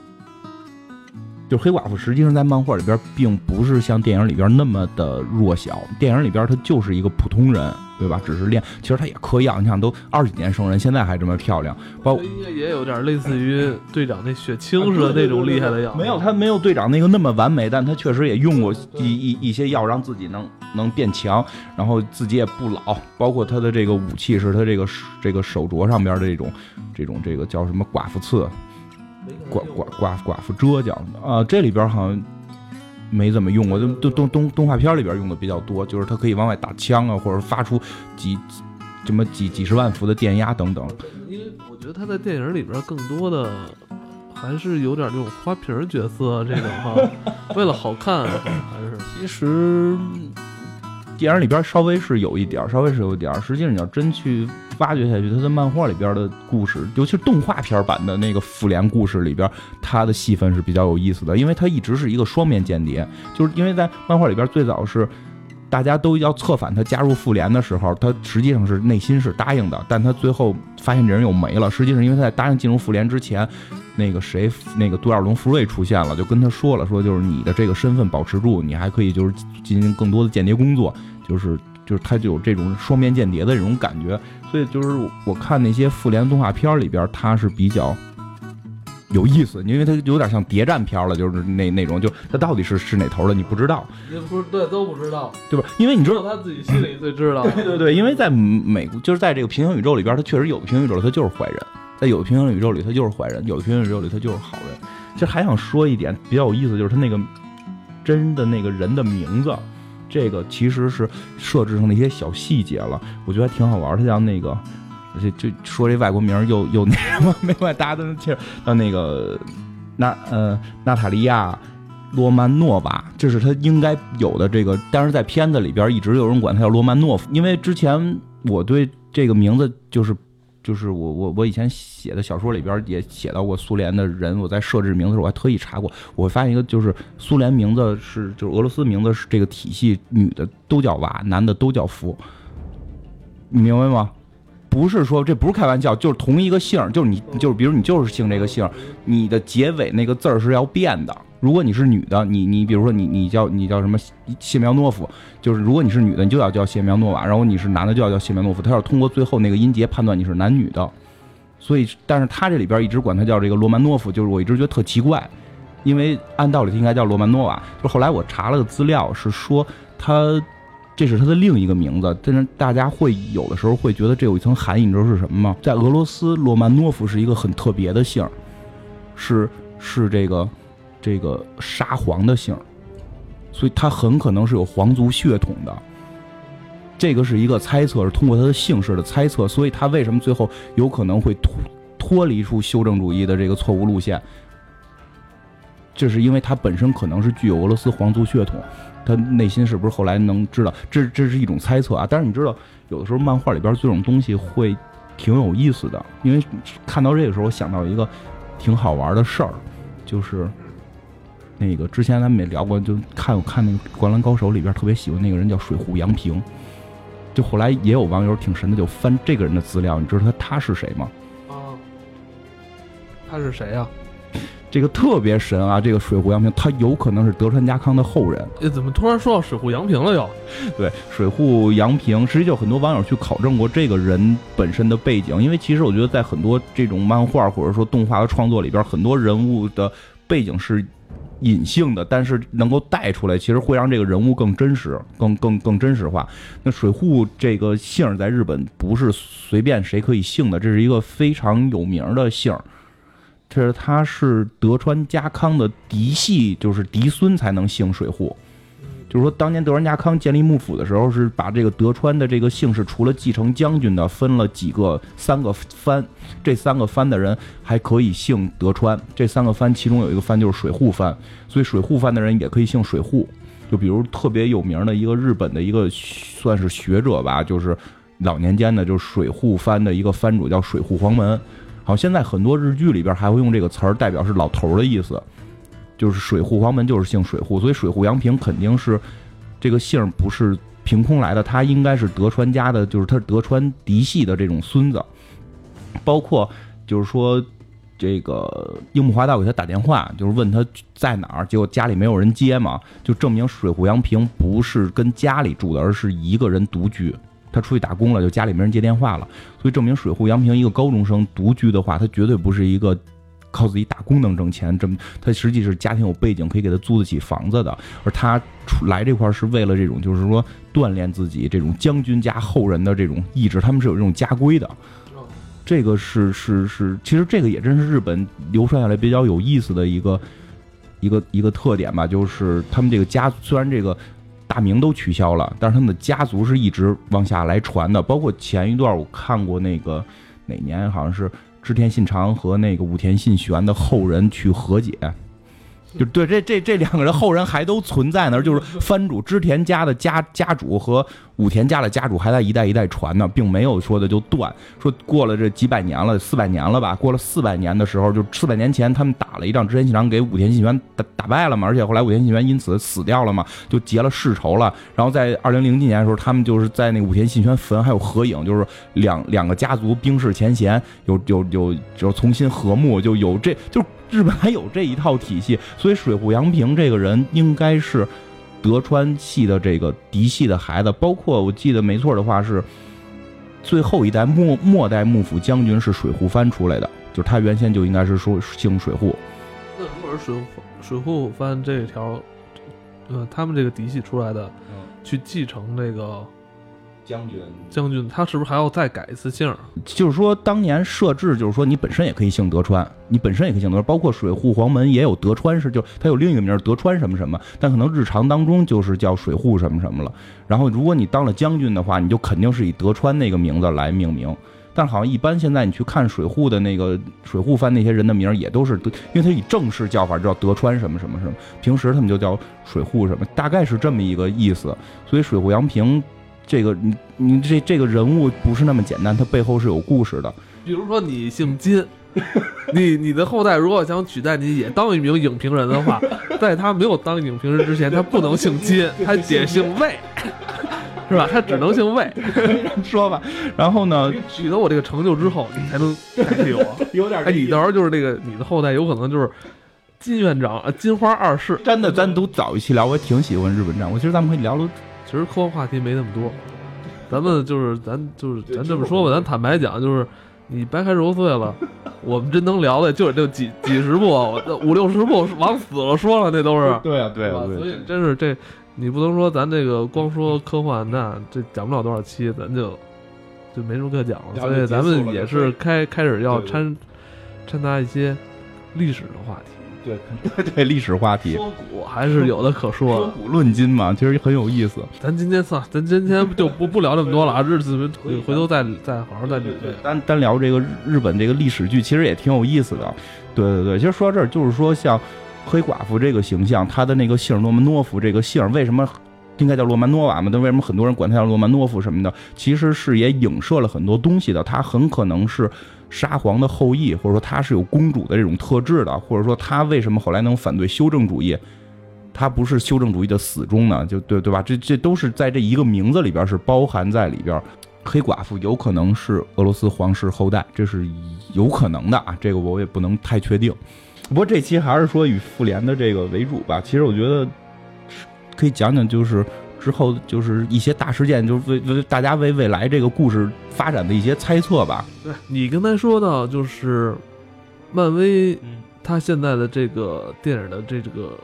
Speaker 2: 就黑寡妇实际上在漫画里边并不是像电影里边那么的弱小，电影里边她就是一个普通人，对吧？只是练，其实她也可以啊。你想都二十几年生人，现在还这么漂亮，包括
Speaker 1: 应该也有点类似于队长那血清似的那种厉害的药。
Speaker 2: 没有，她没有队长那个那么完美，但她确实也用过一一一些药让自己能能变强，然后自己也不老。包括她的这个武器是她这个这个手镯上边的这种这种这个叫什么寡妇刺。寡寡寡寡妇遮讲的啊，这里边好像没怎么用过，就动动动动画片里边用的比较多，就是它可以往外打枪啊，或者发出几什么几几十万伏的电压等等。
Speaker 1: 因为我觉得他在电影里边更多的还是有点这种花瓶角色这种哈，<laughs> 为了好看还是
Speaker 2: 其实。电影里边稍微是有一点稍微是有一点实际上你要真去挖掘下去，他的漫画里边的故事，尤其是动画片版的那个复联故事里边，他的戏份是比较有意思的，因为他一直是一个双面间谍，就是因为在漫画里边最早是大家都要策反他加入复联的时候，他实际上是内心是答应的，但他最后发现这人又没了，实际上因为他在答应进入复联之前，那个谁那个独眼龙福瑞出现了，就跟他说了，说就是你的这个身份保持住，你还可以就是进行更多的间谍工作。就是就是他就有这种双面间谍的这种感觉，所以就是我看那些复联动画片里边，他是比较有意思，因为他有点像谍战片了，就是那那种，就他到底是是哪头的，你不知道，
Speaker 1: 也不是对都不知道，
Speaker 2: 对吧？因为你知道
Speaker 1: 他自己心里最知道，
Speaker 2: 对对对，因为在美国就是在这个平行宇宙里边，他确实有的平行宇宙他就是坏人，在有的平行宇宙里他就是坏人，有的平行宇宙里他就是好人。其实还想说一点比较有意思，就是他那个真的那个人的名字。这个其实是设置上的一些小细节了，我觉得还挺好玩。他叫那个，而且就说这外国名又又那什么，<laughs> 没关系，大家都能听。叫那个娜呃娜塔莉亚罗曼诺娃，这是他应该有的这个。但是在片子里边一直有人管他叫罗曼诺夫，因为之前我对这个名字就是就是我我我以前写的小说里边也写到过苏联的人，我在设置名字的时候我还特意查过，我发现一个就是苏联名字是就是俄罗斯名字是这个体系，女的都叫娃，男的都叫福，你明白吗？不是说这不是开玩笑，就是同一个姓，就是你就是比如你就是姓这个姓，你的结尾那个字儿是要变的。如果你是女的，你你比如说你你叫你叫什么谢苗诺夫，就是如果你是女的，你就要叫谢苗诺娃，然后你是男的就要叫谢苗诺夫，他要通过最后那个音节判断你是男女的，所以但是他这里边一直管他叫这个罗曼诺夫，就是我一直觉得特奇怪，因为按道理他应该叫罗曼诺娃，就后来我查了个资料是说他这是他的另一个名字，但是大家会有的时候会觉得这有一层含义，你知道是什么吗？在俄罗斯，罗曼诺夫是一个很特别的姓，是是这个。这个沙皇的姓，所以他很可能是有皇族血统的。这个是一个猜测，是通过他的姓氏的猜测。所以他为什么最后有可能会脱脱离出修正主义的这个错误路线？这是因为他本身可能是具有俄罗斯皇族血统。他内心是不是后来能知道？这这是一种猜测啊。但是你知道，有的时候漫画里边这种东西会挺有意思的。因为看到这个时候，我想到一个挺好玩的事儿，就是。那个之前咱们也聊过，就看我看那个《灌篮高手》里边特别喜欢那个人叫水户洋平，就后来也有网友挺神的，就翻这个人的资料，你知道他他是谁吗？
Speaker 1: 他是谁呀？
Speaker 2: 这个特别神啊！这个水户洋平，他有可能是德川家康的后人。
Speaker 1: 哎，怎么突然说到水户洋平了又？
Speaker 2: 对，水户洋平，实际就很多网友去考证过这个人本身的背景，因为其实我觉得在很多这种漫画或者说动画的创作里边，很多人物的背景是。隐性的，但是能够带出来，其实会让这个人物更真实、更更更真实化。那水户这个姓在日本不是随便谁可以姓的，这是一个非常有名的姓。这是他是德川家康的嫡系，就是嫡孙才能姓水户。就是说，当年德川家康建立幕府的时候，是把这个德川的这个姓氏，除了继承将军的，分了几个三个藩，这三个藩的人还可以姓德川。这三个藩其中有一个藩就是水户藩，所以水户藩的人也可以姓水户。就比如特别有名的一个日本的一个算是学者吧，就是老年间的，就是水户藩的一个藩主叫水户黄门。好，现在很多日剧里边还会用这个词儿，代表是老头儿的意思。就是水户黄门就是姓水户，所以水户洋平肯定是这个姓不是凭空来的，他应该是德川家的，就是他是德川嫡系的这种孙子。包括就是说，这个樱木花道给他打电话，就是问他在哪儿，结果家里没有人接嘛，就证明水户洋平不是跟家里住的，而是一个人独居。他出去打工了，就家里没人接电话了，所以证明水户洋平一个高中生独居的话，他绝对不是一个。靠自己打工能挣钱，这么他实际是家庭有背景，可以给他租得起房子的。而他出来这块是为了这种，就是说锻炼自己这种将军家后人的这种意志，他们是有这种家规的。这个是是是，其实这个也真是日本流传下来比较有意思的一个一个一个特点吧，就是他们这个家虽然这个大名都取消了，但是他们的家族是一直往下来传的。包括前一段我看过那个哪年，好像是。织田信长和那个武田信玄的后人去和解。就对，这这这两个人后人还都存在那儿，就是 <laughs> 藩主织田家的家家主和武田家的家主还在一代一代传呢，并没有说的就断。说过了这几百年了，四百年了吧？过了四百年的时候，就四百年前他们打了一仗，织田信长给武田信玄打打败了嘛，而且后来武田信玄因此死掉了嘛，就结了世仇了。然后在二零零几年的时候，他们就是在那个武田信玄坟还有合影，就是两两个家族冰释前嫌，有有有就重新和睦，就有这就。日本还有这一套体系，所以水户洋平这个人应该是德川系的这个嫡系的孩子。包括我记得没错的话，是最后一代末末代幕府将军是水户藩出来的，就是他原先就应该是说姓水户。
Speaker 1: 那如果是水户水户藩这条，呃，他们这个嫡系出来的，去继承这个。
Speaker 2: 将军，
Speaker 1: 将军，他是不是还要再改一次姓？
Speaker 2: 就是说，当年设置，就是说，你本身也可以姓德川，你本身也可以姓德川，包括水户黄门也有德川，是就他有另一个名德川什么什么，但可能日常当中就是叫水户什么什么了。然后，如果你当了将军的话，你就肯定是以德川那个名字来命名。但好像一般现在你去看水户的那个水户藩那些人的名也都是德，因为他以正式叫法叫德川什么什么什么，平时他们就叫水户什么，大概是这么一个意思。所以水户洋平。这个你你这这个人物不是那么简单，他背后是有故事的。
Speaker 1: 比如说你姓金，<laughs> 你你的后代如果想取代你也当一名影评人的话，<laughs> 在他没有当影评人之前，他不能姓金，<laughs> 他得姓魏，是吧？他只能姓魏。
Speaker 2: 说吧，然后呢，
Speaker 1: 取得我这个成就之后，你才能代替我。
Speaker 2: 有点
Speaker 1: 哎，你到时候就是这个，你的后代有可能就是金院长、呃金花二世。
Speaker 2: 真的，咱都早一期聊，我也挺喜欢日本战我。其实咱们可以聊聊，
Speaker 1: 其实科幻话题没那么多，<laughs> 咱们就是咱就是咱这么说吧，咱坦白讲，就是你掰开揉碎了，<laughs> 我们真能聊的就是这几几十部，<laughs> 五六十部往死了说了，那都是
Speaker 2: 对啊？
Speaker 1: 所以真是这，你不能说咱这个光说科幻，那这讲不了多少期，咱就就没什么可讲了。所以咱们也是开开始要掺掺杂一些历史的话题。
Speaker 2: 对对 <laughs> 对，历史话题，
Speaker 1: 说古还是有的可说的。
Speaker 2: 古论今嘛，其实很有意思。
Speaker 1: 咱今天算，咱今天就不不聊这么多了啊，日子回回头再再好好再捋捋。
Speaker 2: 单单聊这个日本这个历史剧，其实也挺有意思的。对对对，其实说到这儿，就是说像黑寡妇这个形象，她的那个姓罗曼诺夫这个姓，为什么应该叫罗曼诺瓦嘛？但为什么很多人管她叫罗曼诺夫什么的？其实是也影射了很多东西的。她很可能是。沙皇的后裔，或者说他是有公主的这种特质的，或者说他为什么后来能反对修正主义？他不是修正主义的死忠呢？就对对吧？这这都是在这一个名字里边是包含在里边。黑寡妇有可能是俄罗斯皇室后代，这是有可能的啊。这个我也不能太确定。不过这期还是说以复联的这个为主吧。其实我觉得可以讲讲，就是之后就是一些大事件，就是为为大家为未来这个故事发展的一些猜测吧。
Speaker 1: 对你刚才说到，就是漫威，它现在的这个电影的这这个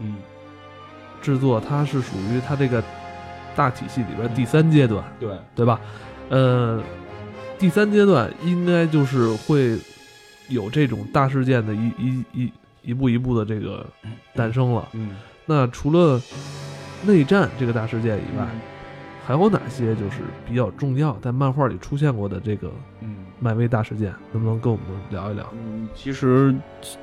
Speaker 2: 嗯
Speaker 1: 制作，它是属于它这个大体系里边第三阶段，
Speaker 2: 对
Speaker 1: 对吧？呃，第三阶段应该就是会有这种大事件的一一一一步一步的这个诞生了。
Speaker 2: 嗯，
Speaker 1: 那除了内战这个大事件以外，还有哪些就是比较重要，在漫画里出现过的这个
Speaker 2: 嗯
Speaker 1: 漫威大事件，能不能跟我们聊一聊？
Speaker 2: 嗯，其实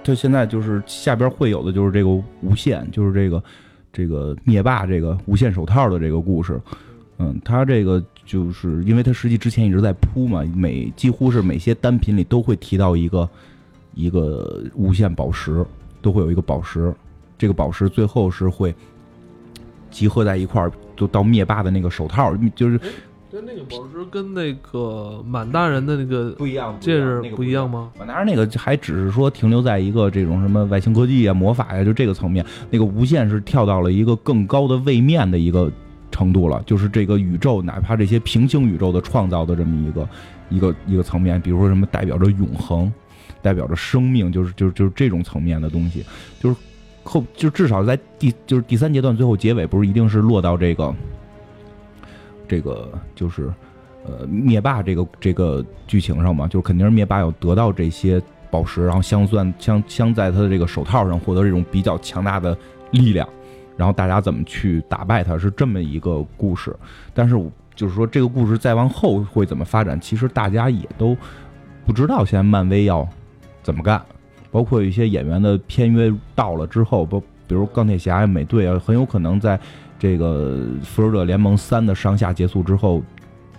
Speaker 2: 它现在就是下边会有的就是这个无限，就是这个这个灭霸这个无限手套的这个故事。嗯，它这个就是因为它实际之前一直在铺嘛，每几乎是每些单品里都会提到一个一个无限宝石，都会有一个宝石，这个宝石最后是会集合在一块儿，就到灭霸的那个手套，就是
Speaker 1: 跟那个宝石跟那个满大人的那个
Speaker 2: 不一样，
Speaker 1: 戒指
Speaker 2: 不一
Speaker 1: 样吗？
Speaker 2: 满大人那个还只是说停留在一个这种什么外星科技啊、魔法呀、就这个层面，那个无限是跳到了一个更高的位面的一个程度了，就是这个宇宙，哪怕这些平行宇宙的创造的这么一个一个一个层面，比如说什么代表着永恒，代表着生命，就是就是就是这种层面的东西，就是后就至少在第就是第三阶段最后结尾，不是一定是落到这个这个就是呃灭霸这个这个剧情上嘛，就是肯定是灭霸要得到这些宝石，然后镶钻镶镶在他的这个手套上，获得这种比较强大的力量。然后大家怎么去打败他，是这么一个故事。但是就是说，这个故事再往后会怎么发展，其实大家也都不知道。现在漫威要怎么干，包括一些演员的片约到了之后，不，比如钢铁侠、美队啊，很有可能在这个《复仇者联盟三》的上下结束之后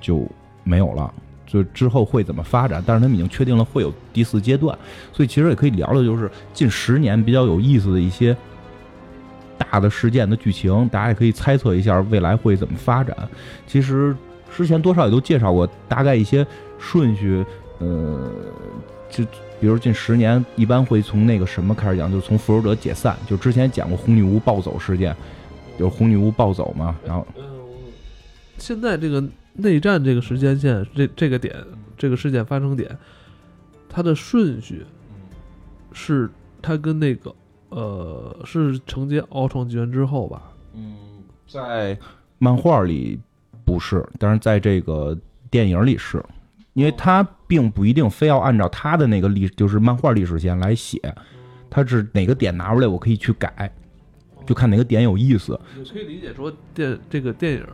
Speaker 2: 就没有了。就之后会怎么发展？但是他们已经确定了会有第四阶段，所以其实也可以聊聊，就是近十年比较有意思的一些。大的事件的剧情，大家也可以猜测一下未来会怎么发展。其实之前多少也都介绍过，大概一些顺序。呃，就比如近十年，一般会从那个什么开始讲，就是从复仇者解散。就之前讲过红女巫暴走事件，就是红女巫暴走嘛。然后，
Speaker 1: 现在这个内战这个时间线，这这个点，这个事件发生点，它的顺序是它跟那个。呃，是承接奥创纪元之后吧？
Speaker 2: 嗯，在漫画里不是，但是在这个电影里是，因为他并不一定非要按照他的那个历，就是漫画历史线来写，他是哪个点拿出来我可以去改，就看哪个点有意思。
Speaker 1: 也可以理解说电这个电影。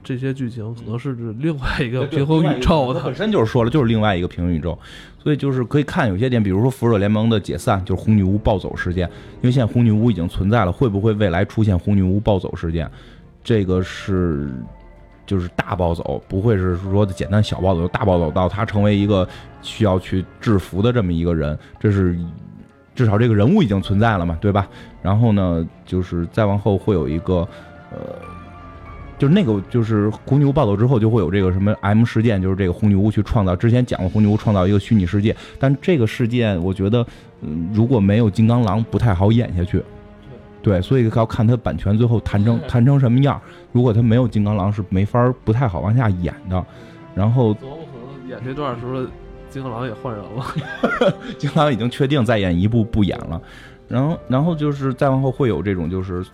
Speaker 1: 这些剧情可能是指另外一个平行宇宙，
Speaker 2: 的本身就是说了，就是另外一个平行宇宙，所以就是可以看有些点，比如说复仇者联盟的解散，就是红女巫暴走事件，因为现在红女巫已经存在了，会不会未来出现红女巫暴走事件？这个是就是大暴走，不会是说的简单小暴走，大暴走到他成为一个需要去制服的这么一个人，这是至少这个人物已经存在了嘛，对吧？然后呢，就是再往后会有一个，呃，就是那个就是红女巫暴走之后就会有这个什么 M 事件，就是这个红女巫去创造，之前讲过红女巫创造一个虚拟世界，但这个事件我觉得，嗯，如果没有金刚狼不太好演下去。对，所以要看他版权最后谈成谈成什么样。如果他没有金刚狼，是没法不太好往下演的。然后，
Speaker 1: 可能演这段时候，金刚狼也换人了。<laughs>
Speaker 2: 金刚狼已经确定再演一部不演了。然后，然后就是再往后会有这种，就是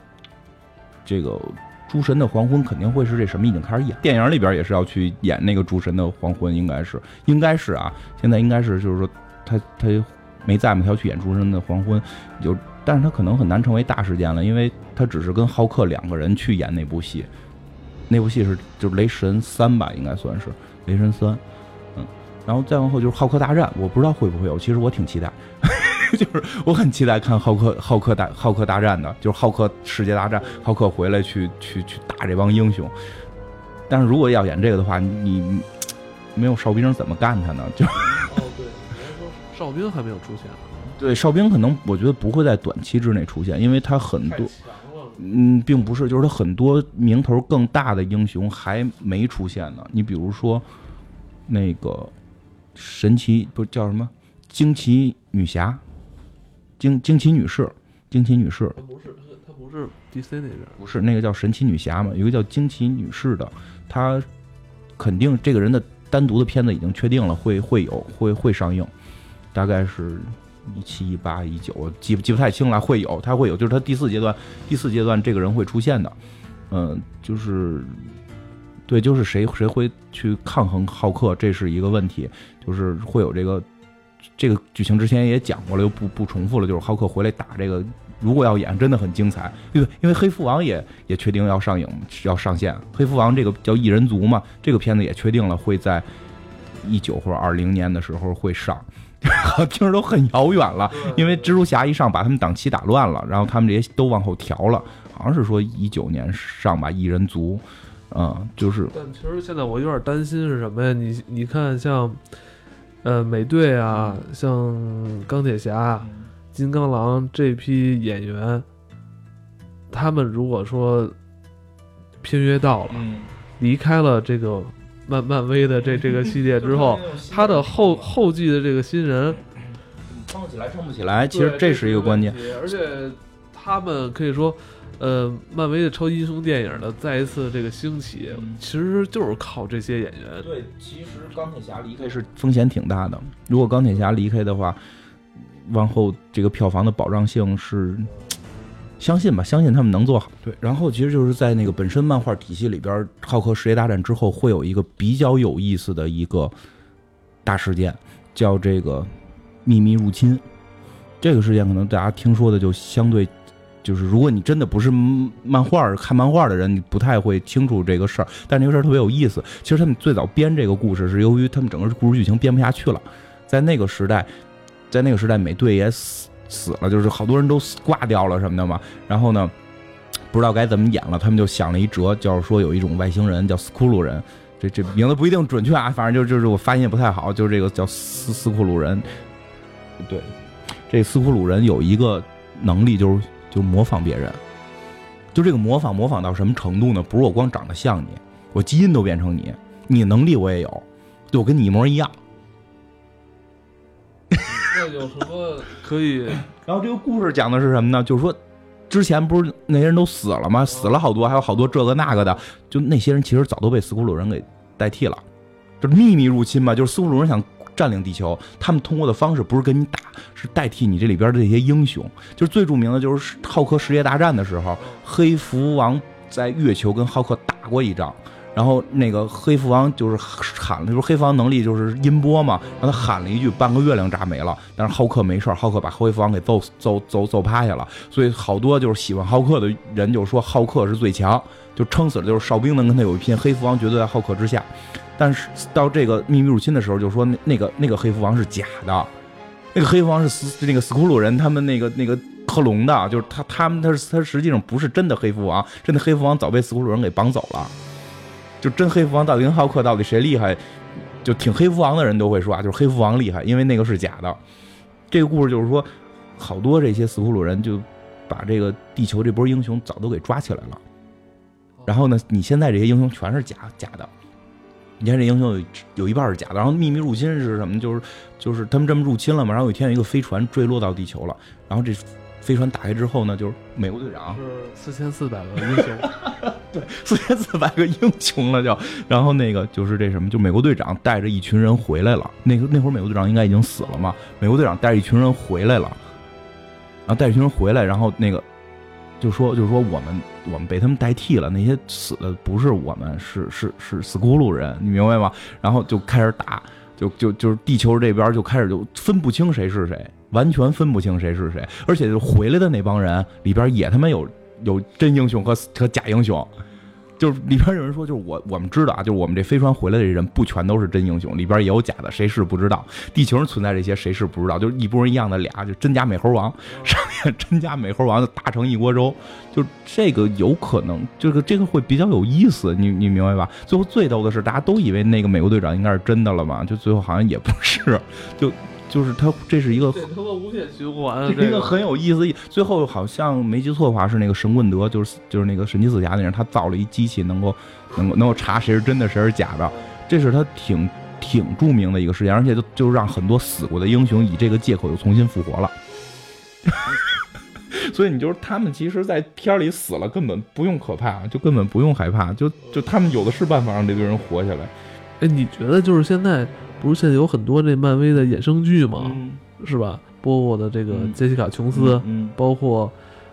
Speaker 2: 这个诸神的黄昏肯定会是这什么已经开始演。电影里边也是要去演那个诸神的黄昏，应该是，应该是啊。现在应该是就是说他他没在嘛，他要去演诸神的黄昏，就。但是他可能很难成为大事件了，因为他只是跟浩克两个人去演那部戏，那部戏是就是雷神三吧，应该算是雷神三，嗯，然后再往后就是浩克大战，我不知道会不会有，其实我挺期待，<laughs> 就是我很期待看浩克浩克大浩克大战的，就是浩克世界大战，浩克回来去去去打这帮英雄，但是如果要演这个的话，你没有哨兵怎么干他呢？就
Speaker 1: 哦对，说哨兵还没有出现。
Speaker 2: 对哨兵可能我觉得不会在短期之内出现，因为他很多，嗯，并不是，就是他很多名头更大的英雄还没出现呢。你比如说那个神奇不叫什么惊奇女侠，惊惊奇女士，惊奇女士，
Speaker 1: 她不是她不是 DC 那边，
Speaker 2: 不是那个叫神奇女侠嘛？有一个叫惊奇女士的，她肯定这个人的单独的片子已经确定了，会会有会会上映，大概是。一七一八一九，记不记不太清了。会有，他会有，就是他第四阶段，第四阶段这个人会出现的。嗯，就是，对，就是谁谁会去抗衡浩克，这是一个问题。就是会有这个这个剧情，之前也讲过了，又不不重复了。就是浩克回来打这个，如果要演，真的很精彩。因为因为黑蝠王也也确定要上映，要上线。黑蝠王这个叫异人族嘛，这个片子也确定了会在一九或者二零年的时候会上。<laughs> 听着都很遥远了，因为蜘蛛侠一上把他们档期打乱了，然后他们这些都往后调了，好像是说一九年上吧，异人族，嗯，就是。
Speaker 1: 但其实现在我有点担心是什么呀？你你看像，呃，美队啊，像钢铁侠、金刚狼这批演员，他们如果说片约到了，离开了这个。漫漫威的这这个系列之后，<laughs> 他的后后继的这个新人
Speaker 2: 撑起来撑不起来，其实这是一个关键。
Speaker 1: 而且他们可以说，呃，漫威的超级英雄电影的再一次这个兴起，其实就是靠这些演员。
Speaker 2: 对，其实钢铁侠离开是风险挺大的。如果钢铁侠离开的话，往后这个票房的保障性是。相信吧，相信他们能做好。对，然后其实就是在那个本身漫画体系里边，浩克世界大战之后会有一个比较有意思的一个大事件，叫这个秘密入侵。这个事件可能大家听说的就相对，就是如果你真的不是漫画看漫画的人，你不太会清楚这个事儿。但这个事儿特别有意思。其实他们最早编这个故事是由于他们整个故事剧情编不下去了，在那个时代，在那个时代美队也死。死了，就是好多人都挂掉了什么的嘛。然后呢，不知道该怎么演了，他们就想了一辙，就是说有一种外星人叫斯库鲁人，这这名字不一定准确啊，反正就就是我发音也不太好，就是这个叫斯斯库鲁人。对，这斯库鲁人有一个能力，就是就模仿别人。就这个模仿，模仿到什么程度呢？不是我光长得像你，我基因都变成你，你能力我也有，对我跟你一模一样。
Speaker 1: 那有什么 <laughs> 可以？
Speaker 2: 然后这个故事讲的是什么呢？就是说，之前不是那些人都死了吗？死了好多，还有好多这个那个的。就那些人其实早都被斯库鲁人给代替了，就是秘密入侵嘛。就是斯库鲁人想占领地球，他们通过的方式不是跟你打，是代替你这里边的这些英雄。就是最著名的就是浩克世界大战的时候，黑蝠王在月球跟浩克打过一仗。然后那个黑蝠王就是喊了，就是黑蝠王能力就是音波嘛，然后他喊了一句，半个月亮炸没了。但是浩克没事浩克把黑蝠王给揍揍揍揍趴下了。所以好多就是喜欢浩克的人就说浩克是最强，就撑死了就是哨兵能跟他有一拼，黑蝠王绝对在浩克之下。但是到这个秘密入侵的时候，就说那那个那个黑蝠王是假的，那个黑蝠王是斯那个斯库鲁人他们那个那个克隆的，就是他他们他他实际上不是真的黑蝠王，真的黑蝠王早被斯库鲁人给绑走了。就真黑蝠王到底跟浩克到底谁厉害？就挺黑蝠王的人都会说啊，就是黑蝠王厉害，因为那个是假的。这个故事就是说，好多这些斯库鲁人就把这个地球这波英雄早都给抓起来了。然后呢，你现在这些英雄全是假假的。你看这英雄有有一半是假的。然后秘密入侵是什么？就是就是他们这么入侵了嘛。然后有一天有一个飞船坠落到地球了。然后这飞船打开之后呢，就是美国队长
Speaker 1: 是四千四百个英雄，<laughs>
Speaker 2: 对，四千四百个英雄了就。然后那个就是这什么，就美国队长带着一群人回来了。那个那会儿美国队长应该已经死了嘛。美国队长带着一群人回来了，然后带一群人回来，然后那个就说就是说我们。我们被他们代替了，那些死的不是我们，是是是斯库鲁人，你明白吗？然后就开始打，就就就是地球这边就开始就分不清谁是谁，完全分不清谁是谁，而且就回来的那帮人里边也他妈有有真英雄和和假英雄。就是里边有人说，就是我我们知道啊，就是我们这飞船回来的人不全都是真英雄，里边也有假的，谁是不知道。地球上存在这些，谁是不知道？就是一拨人一样的俩，就真假美猴王，<laughs> 上面真假美猴王就打成一锅粥，就这个有可能，这个这个会比较有意思，你你明白吧？最后最逗的是，大家都以为那个美国队长应该是真的了嘛，就最后好像也不是，就。就是他，这是一个，
Speaker 1: 这他妈无限循环，
Speaker 2: 这个很有意思。最后好像没记错的话，是那个神棍德，就是就是那个神奇四侠那人，他造了一机器，能够能够能够查谁是真的，谁是假的。这是他挺挺著名的一个事件，而且就就让很多死过的英雄以这个借口又重新复活了。<laughs> 所以你就是他们，其实，在片里死了，根本不用可怕，就根本不用害怕，就就他们有的是办法让这堆人活下来。
Speaker 1: 哎，你觉得就是现在？不是现在有很多这漫威的衍生剧吗？是吧？波波的这个杰西卡·琼斯，包括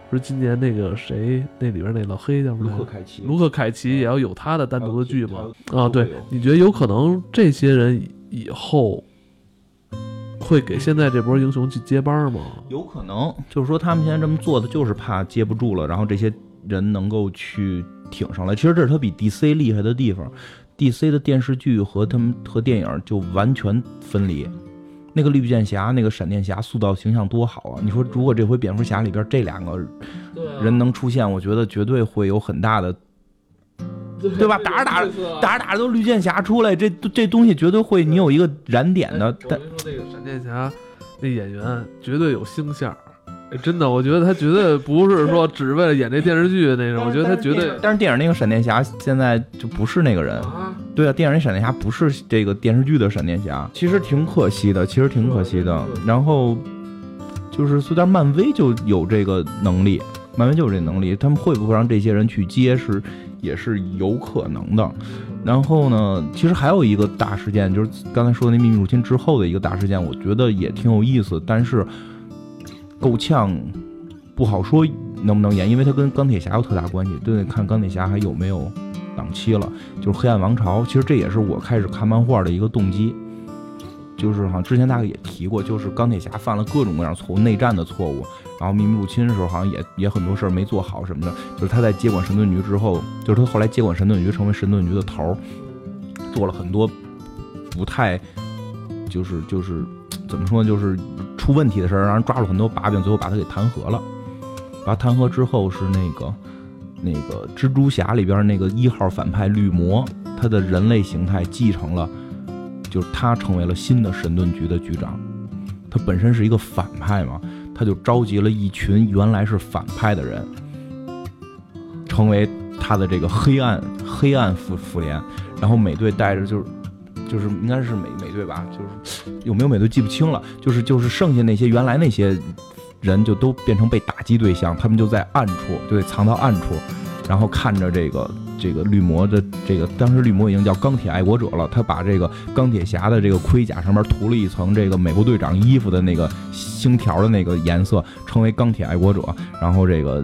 Speaker 1: 不是今年那个谁那里边那老黑叫什么？
Speaker 2: 卢克·凯奇。
Speaker 1: 卢克·凯奇也要有他的单独的剧吗？啊，对，你觉得有可能这些人以后会给现在这波英雄去接班吗？
Speaker 2: 有可能，就是说他们现在这么做的，就是怕接不住了，然后这些人能够去挺上来。其实这是他比 DC 厉害的地方。D.C. 的电视剧和他们和电影就完全分离。那个绿箭侠、那个闪电侠塑造形象多好啊！你说，如果这回蝙蝠侠里边这两个人能出现，我觉得绝对会有很大的，
Speaker 1: 对
Speaker 2: 吧？打着打着，打着打着都绿箭侠出来，这这东西绝对会你有一个燃点的。
Speaker 1: 但说那个闪电侠那演员绝对有星相。真的，我觉得他绝对不是说只是为了演这电视剧那种，我觉得他绝对。
Speaker 2: 但是电影那个闪电侠现在就不是那个人，对啊，电影那闪电侠不是这个电视剧的闪电侠，其实挺可惜的，其实挺可惜的。然后就是虽然漫威就有这个能力，漫威就有这能力，他们会不会让这些人去接是也是有可能的。然后呢，其实还有一个大事件，就是刚才说的那秘密入侵之后的一个大事件，我觉得也挺有意思，但是。够呛，不好说能不能演，因为它跟钢铁侠有特大关系，都得看钢铁侠还有没有档期了。就是黑暗王朝，其实这也是我开始看漫画的一个动机，就是好像之前大概也提过，就是钢铁侠犯了各种各样错误，内战的错误，然后秘密入侵的时候好像也也很多事儿没做好什么的。就是他在接管神盾局之后，就是他后来接管神盾局，成为神盾局的头，做了很多不太，就是就是怎么说，就是。出问题的事儿，让人抓住很多把柄，最后把他给弹劾了。把他弹劾之后，是那个那个蜘蛛侠里边那个一号反派绿魔，他的人类形态继承了，就是他成为了新的神盾局的局长。他本身是一个反派嘛，他就召集了一群原来是反派的人，成为他的这个黑暗黑暗复复联。然后美队带着就是。就是应该是美美队吧，就是有没有美队记不清了。就是就是剩下那些原来那些人就都变成被打击对象，他们就在暗处，就得藏到暗处，然后看着这个这个绿魔的这个，当时绿魔已经叫钢铁爱国者了，他把这个钢铁侠的这个盔甲上面涂了一层这个美国队长衣服的那个星条的那个颜色，成为钢铁爱国者。然后这个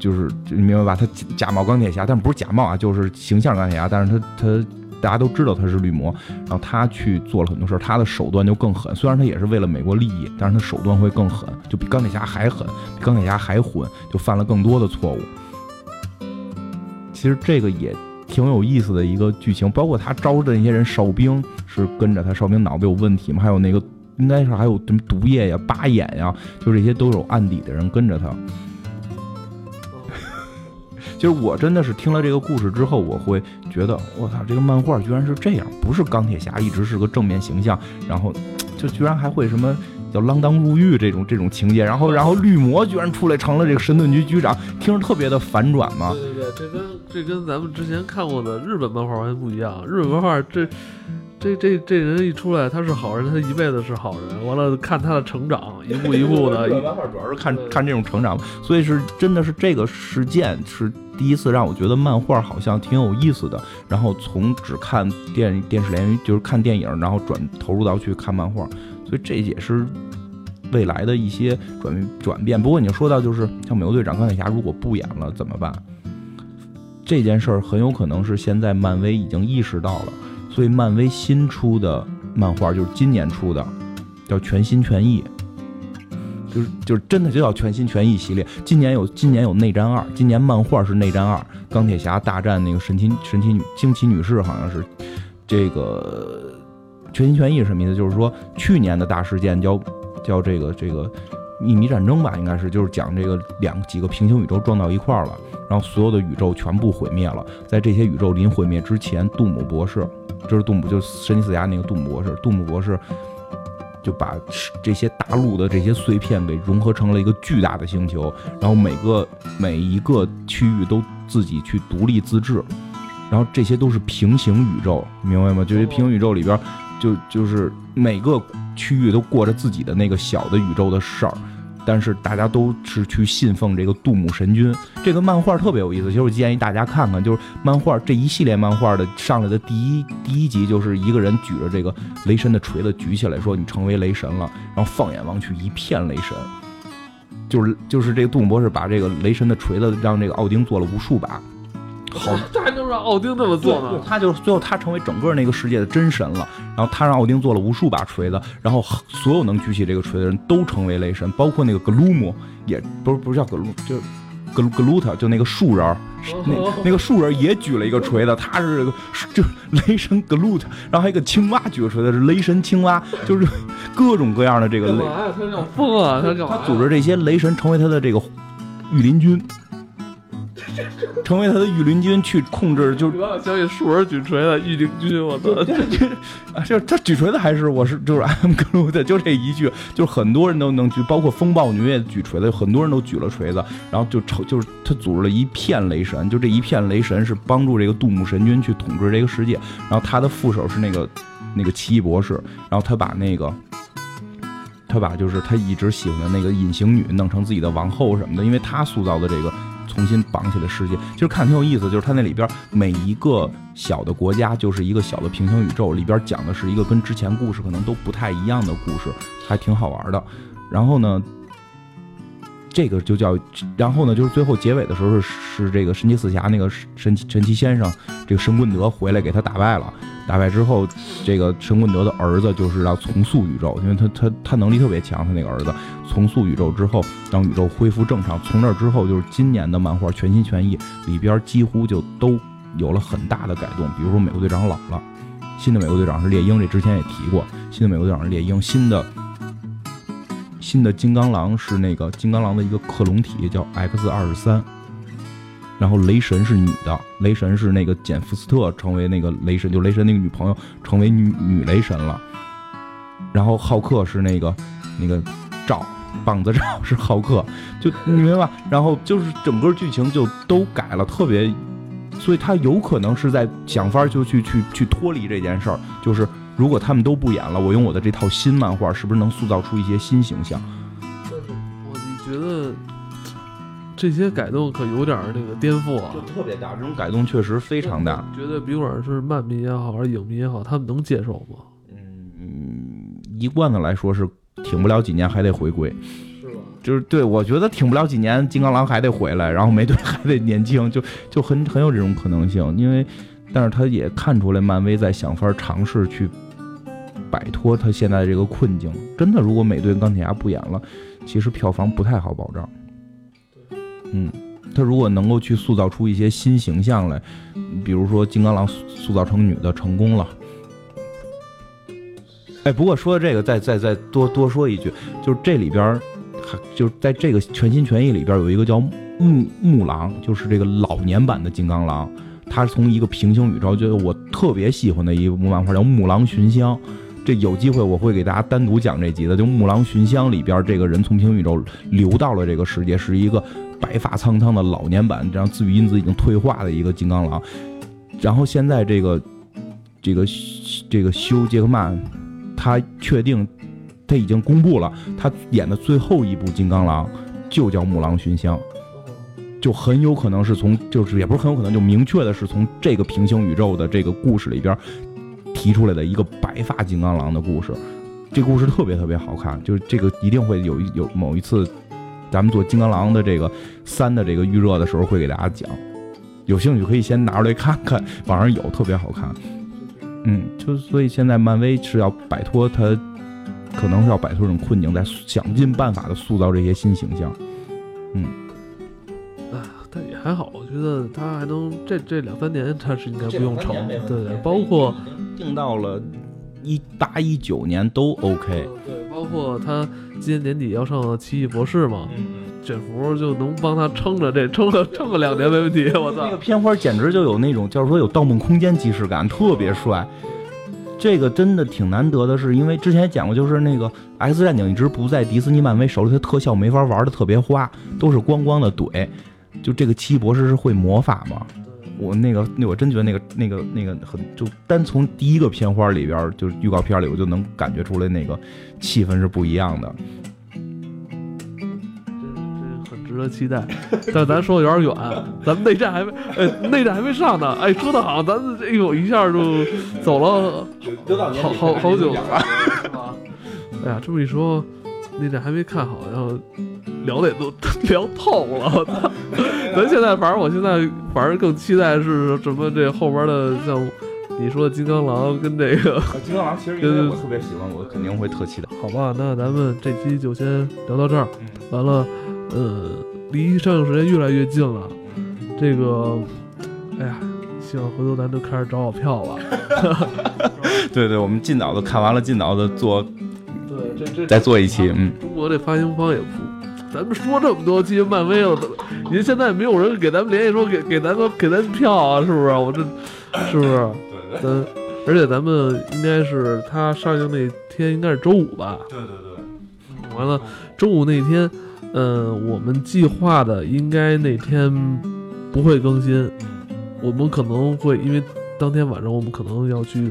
Speaker 2: 就是你明白吧？他假冒钢铁侠，但不是假冒啊，就是形象钢铁侠，但是他他。大家都知道他是绿魔，然后他去做了很多事儿，他的手段就更狠。虽然他也是为了美国利益，但是他手段会更狠，就比钢铁侠还狠，比钢铁侠还混，就犯了更多的错误。其实这个也挺有意思的一个剧情，包括他招的那些人哨兵是跟着他，哨兵脑子有问题吗？还有那个应该是还有什么毒液呀、八眼呀，就这些都有案底的人跟着他。其实我真的是听了这个故事之后，我会觉得，我操，这个漫画居然是这样，不是钢铁侠一直是个正面形象，然后就居然还会什么叫锒铛入狱这种这种情节，然后然后绿魔居然出来成了这个神盾局局长，听着特别的反转嘛。
Speaker 1: 对对对，这跟这跟咱们之前看过的日本漫画完全不一样，日本漫画这。这这这人一出来，他是好人，他一辈子是好人。完了，看他的成长，一步一步的。
Speaker 2: 漫画主要是看看这种成长，所以是真的是这个事件是第一次让我觉得漫画好像挺有意思的。然后从只看电电视连续就是看电影，然后转投入到去看漫画，所以这也是未来的一些转转变。不过你说到就是像美国队长、钢铁侠，如果不演了怎么办？这件事儿很有可能是现在漫威已经意识到了。所以，漫威新出的漫画就是今年出的，叫《全心全意》，就是就是真的就叫《全心全意》系列。今年有今年有内战二，今年漫画是内战二，钢铁侠大战那个神奇神奇女惊奇女士，好像是这个《全心全意》什么意思？就是说去年的大事件叫叫这个这个秘密战争吧，应该是就是讲这个两几个平行宇宙撞到一块儿了，然后所有的宇宙全部毁灭了，在这些宇宙临毁灭之前，杜姆博士。这是杜姆，就神奇四侠那个杜姆博士。杜姆博士就把这些大陆的这些碎片给融合成了一个巨大的星球，然后每个每一个区域都自己去独立自治，然后这些都是平行宇宙，明白吗？就是平行宇宙里边，就就是每个区域都过着自己的那个小的宇宙的事儿。但是大家都是去信奉这个杜姆神君，这个漫画特别有意思。其实我建议大家看看，就是漫画这一系列漫画的上来的第一第一集，就是一个人举着这个雷神的锤子举起来，说你成为雷神了，然后放眼望去一片雷神，就是就是这个杜姆博士把这个雷神的锤子让这个奥丁做了无数把。好，<laughs>
Speaker 1: 他还能让奥丁这么做呢？
Speaker 2: 他就最后他成为整个那个世界的真神了。然后他让奥丁做了无数把锤子，然后所有能举起这个锤的人都成为雷神，包括那个格鲁姆，也不是不是叫格鲁，就格格鲁特，就那个树人，那那个树人也举了一个锤子，他是个就雷神格鲁特。然后还有一个青蛙举个锤子，是雷神青蛙，就是各种各样的这个雷。
Speaker 1: 他想疯啊！他干嘛？
Speaker 2: 他组织这些雷神成为他的这个御林军。<laughs> 成为他的御林军去控制，就是
Speaker 1: 我相信树儿举锤的，御林军，我操！
Speaker 2: 就他举锤子还是我是就是 M 格鲁的，就这一句，就是很多人都能举，包括风暴女也举锤子，很多人都举了锤子，然后就成就是他组织了一片雷神，就这一片雷神是帮助这个杜牧神君去统治这个世界，然后他的副手是那个那个奇异博士，然后他把那个他把就是他一直喜欢的那个隐形女弄成自己的王后什么的，因为他塑造的这个。重新绑起来世界，其实看挺有意思。就是它那里边每一个小的国家就是一个小的平行宇宙，里边讲的是一个跟之前故事可能都不太一样的故事，还挺好玩的。然后呢，这个就叫，然后呢就是最后结尾的时候是是这个神奇四侠那个神奇神奇先生，这个神棍德回来给他打败了。打败之后，这个神棍德的儿子就是要重塑宇宙，因为他他他能力特别强，他那个儿子重塑宇宙之后，让宇宙恢复正常。从那之后，就是今年的漫画全心全意里边几乎就都有了很大的改动。比如说美国队长老了，新的美国队长是猎鹰，这之前也提过，新的美国队长是猎鹰，新的新的金刚狼是那个金刚狼的一个克隆体叫 X 二十三。然后雷神是女的，雷神是那个简福斯特成为那个雷神，就雷神那个女朋友成为女女雷神了。然后浩克是那个那个赵棒子赵是浩克，就你明白吧？然后就是整个剧情就都改了，特别，所以他有可能是在想法就去去去脱离这件事儿。就是如果他们都不演了，我用我的这套新漫画，是不是能塑造出一些新形象？
Speaker 1: 我你觉得？这些改动可有点儿那个颠覆啊，
Speaker 2: 就特别大。这种改动确实非常大。
Speaker 1: 觉得，比管是漫迷也好，还是影迷也好，他们能接受吗？
Speaker 2: 嗯，一贯的来说是挺不了几年，还得回归。
Speaker 1: 是吧？
Speaker 2: 就是对，我觉得挺不了几年，金刚狼还得回来，然后美队还得年轻，就就很很有这种可能性。因为，但是他也看出来，漫威在想法尝试去摆脱他现在这个困境。真的，如果美队钢铁侠不演了，其实票房不太好保障。嗯，他如果能够去塑造出一些新形象来，比如说金刚狼塑造成女的成功了。哎，不过说这个，再再再多多说一句，就是这里边还就是在这个全心全意里边有一个叫木木狼，就是这个老年版的金刚狼，他是从一个平行宇宙，就是我特别喜欢的一部漫画叫《木狼寻香》。这有机会我会给大家单独讲这集的，就《木狼寻香》里边这个人从平行宇宙流到了这个世界，是一个白发苍苍的老年版，这样自愈因子已经退化的一个金刚狼。然后现在这个这个这个休杰克曼，他确定他已经公布了，他演的最后一部金刚狼就叫《木狼寻香》。就很有可能是从，就是也不是很有可能，就明确的是从这个平行宇宙的这个故事里边提出来的一个白发金刚狼的故事。这故事特别特别好看，就是这个一定会有有某一次，咱们做金刚狼的这个三的这个预热的时候会给大家讲。有兴趣可以先拿出来看看，网上有特别好看。嗯，就所以现在漫威是要摆脱它，可能是要摆脱这种困境，在想尽办法的塑造这些新形象。嗯。
Speaker 1: 但也还好，我觉得他还能这这两三年他是应该不用愁，对对，包括
Speaker 2: 定到了一八一九年都 OK，
Speaker 1: 对，包括他今年年底要上奇异博士嘛，卷福就能帮他撑着这撑个撑个两年没问题，我操，
Speaker 2: 那个片花简直就有那种就是说有盗梦空间即视感，特别帅，这个真的挺难得的，是因为之前也讲过，就是那个 X 战警一直不在迪士尼漫威手里，它特效没法玩的特别花，都是光光的怼。就这个奇异博士是会魔法吗？我那个那我真觉得那个那个那个很就单从第一个片花里边，就是预告片里，我就能感觉出来那个气氛是不一样的。
Speaker 1: 这这很值得期待。<laughs> 但咱说的有点远，咱们内战还没呃内战还没上呢。哎，说的好，咱哎呦一下就走了好好好久了。<laughs> 哎呀，这么一说，内战还没看好，然后。聊的也都 <laughs> 聊透了！咱现在反正我现在反正更期待是什么？这后边的像你说的金刚狼跟这个
Speaker 2: 金刚狼，其实因为我特别喜欢，我肯定会特期待。
Speaker 1: 好吧，那咱们这期就先聊到这儿。完了，呃，离上映时间越来越近了。这个，哎呀，希望回头咱都开始找好票了。<laughs>
Speaker 2: 对对，我们尽早的看完了，尽早的做。
Speaker 1: 对，这这
Speaker 2: 再做一期。嗯，
Speaker 1: 中国这发行方也不。咱们说这么多期漫威了，您现在没有人给咱们联系说给给咱们给咱票啊？是不是？我这是不是？咱而且咱们应该是它上映那天应该是周五吧？
Speaker 2: 对对对。
Speaker 1: 完了，周五那天，嗯，我们计划的应该那天不会更新，我们可能会因为当天晚上我们可能要去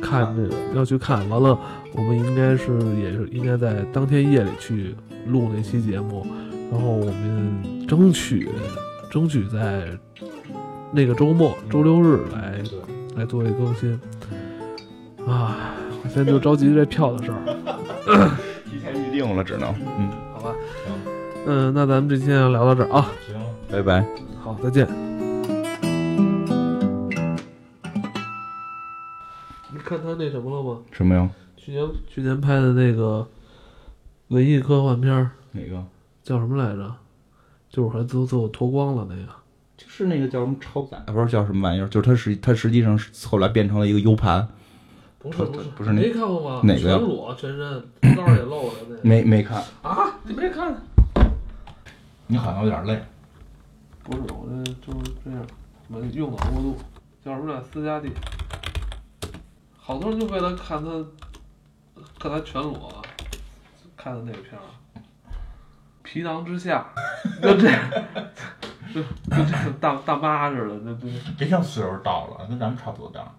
Speaker 1: 看这个，要去看。完了，我们应该是也是应该在当天夜里去。录那期节目，然后我们争取争取在那个周末周六日来来做一个更新。啊！我现在就着急这票的事儿，<laughs>
Speaker 2: 提前预定了，只能。嗯，
Speaker 1: 好吧，嗯，那咱们这期就聊到这儿啊，
Speaker 2: 行，拜拜，
Speaker 1: 好，再见。看他那什么了吗？
Speaker 2: 什么呀？
Speaker 1: 去年去年拍的那个。文艺科幻片儿
Speaker 2: 哪个
Speaker 1: 叫什么来着？就是还最后最后脱光了那个，
Speaker 2: 就是那个叫什么超载，不是叫什么玩意儿？就是它实它实际上是后来变成了一个 U 盘。
Speaker 1: 不是不是
Speaker 2: 不是那，
Speaker 1: 没看过吗？
Speaker 2: 哪个
Speaker 1: 全裸全身，道也露了那。
Speaker 2: 没没看
Speaker 1: 啊？你没看？
Speaker 2: 你好像有点累。
Speaker 1: 不是，我这就是这样，我用脑过度。叫什么来？斯嘉丽。好多人就为了看他，看他全裸。看的那个片儿，皮囊之下，就这，就就这样大大妈似的，那这。
Speaker 2: 别像岁数大了，跟咱们差不多大。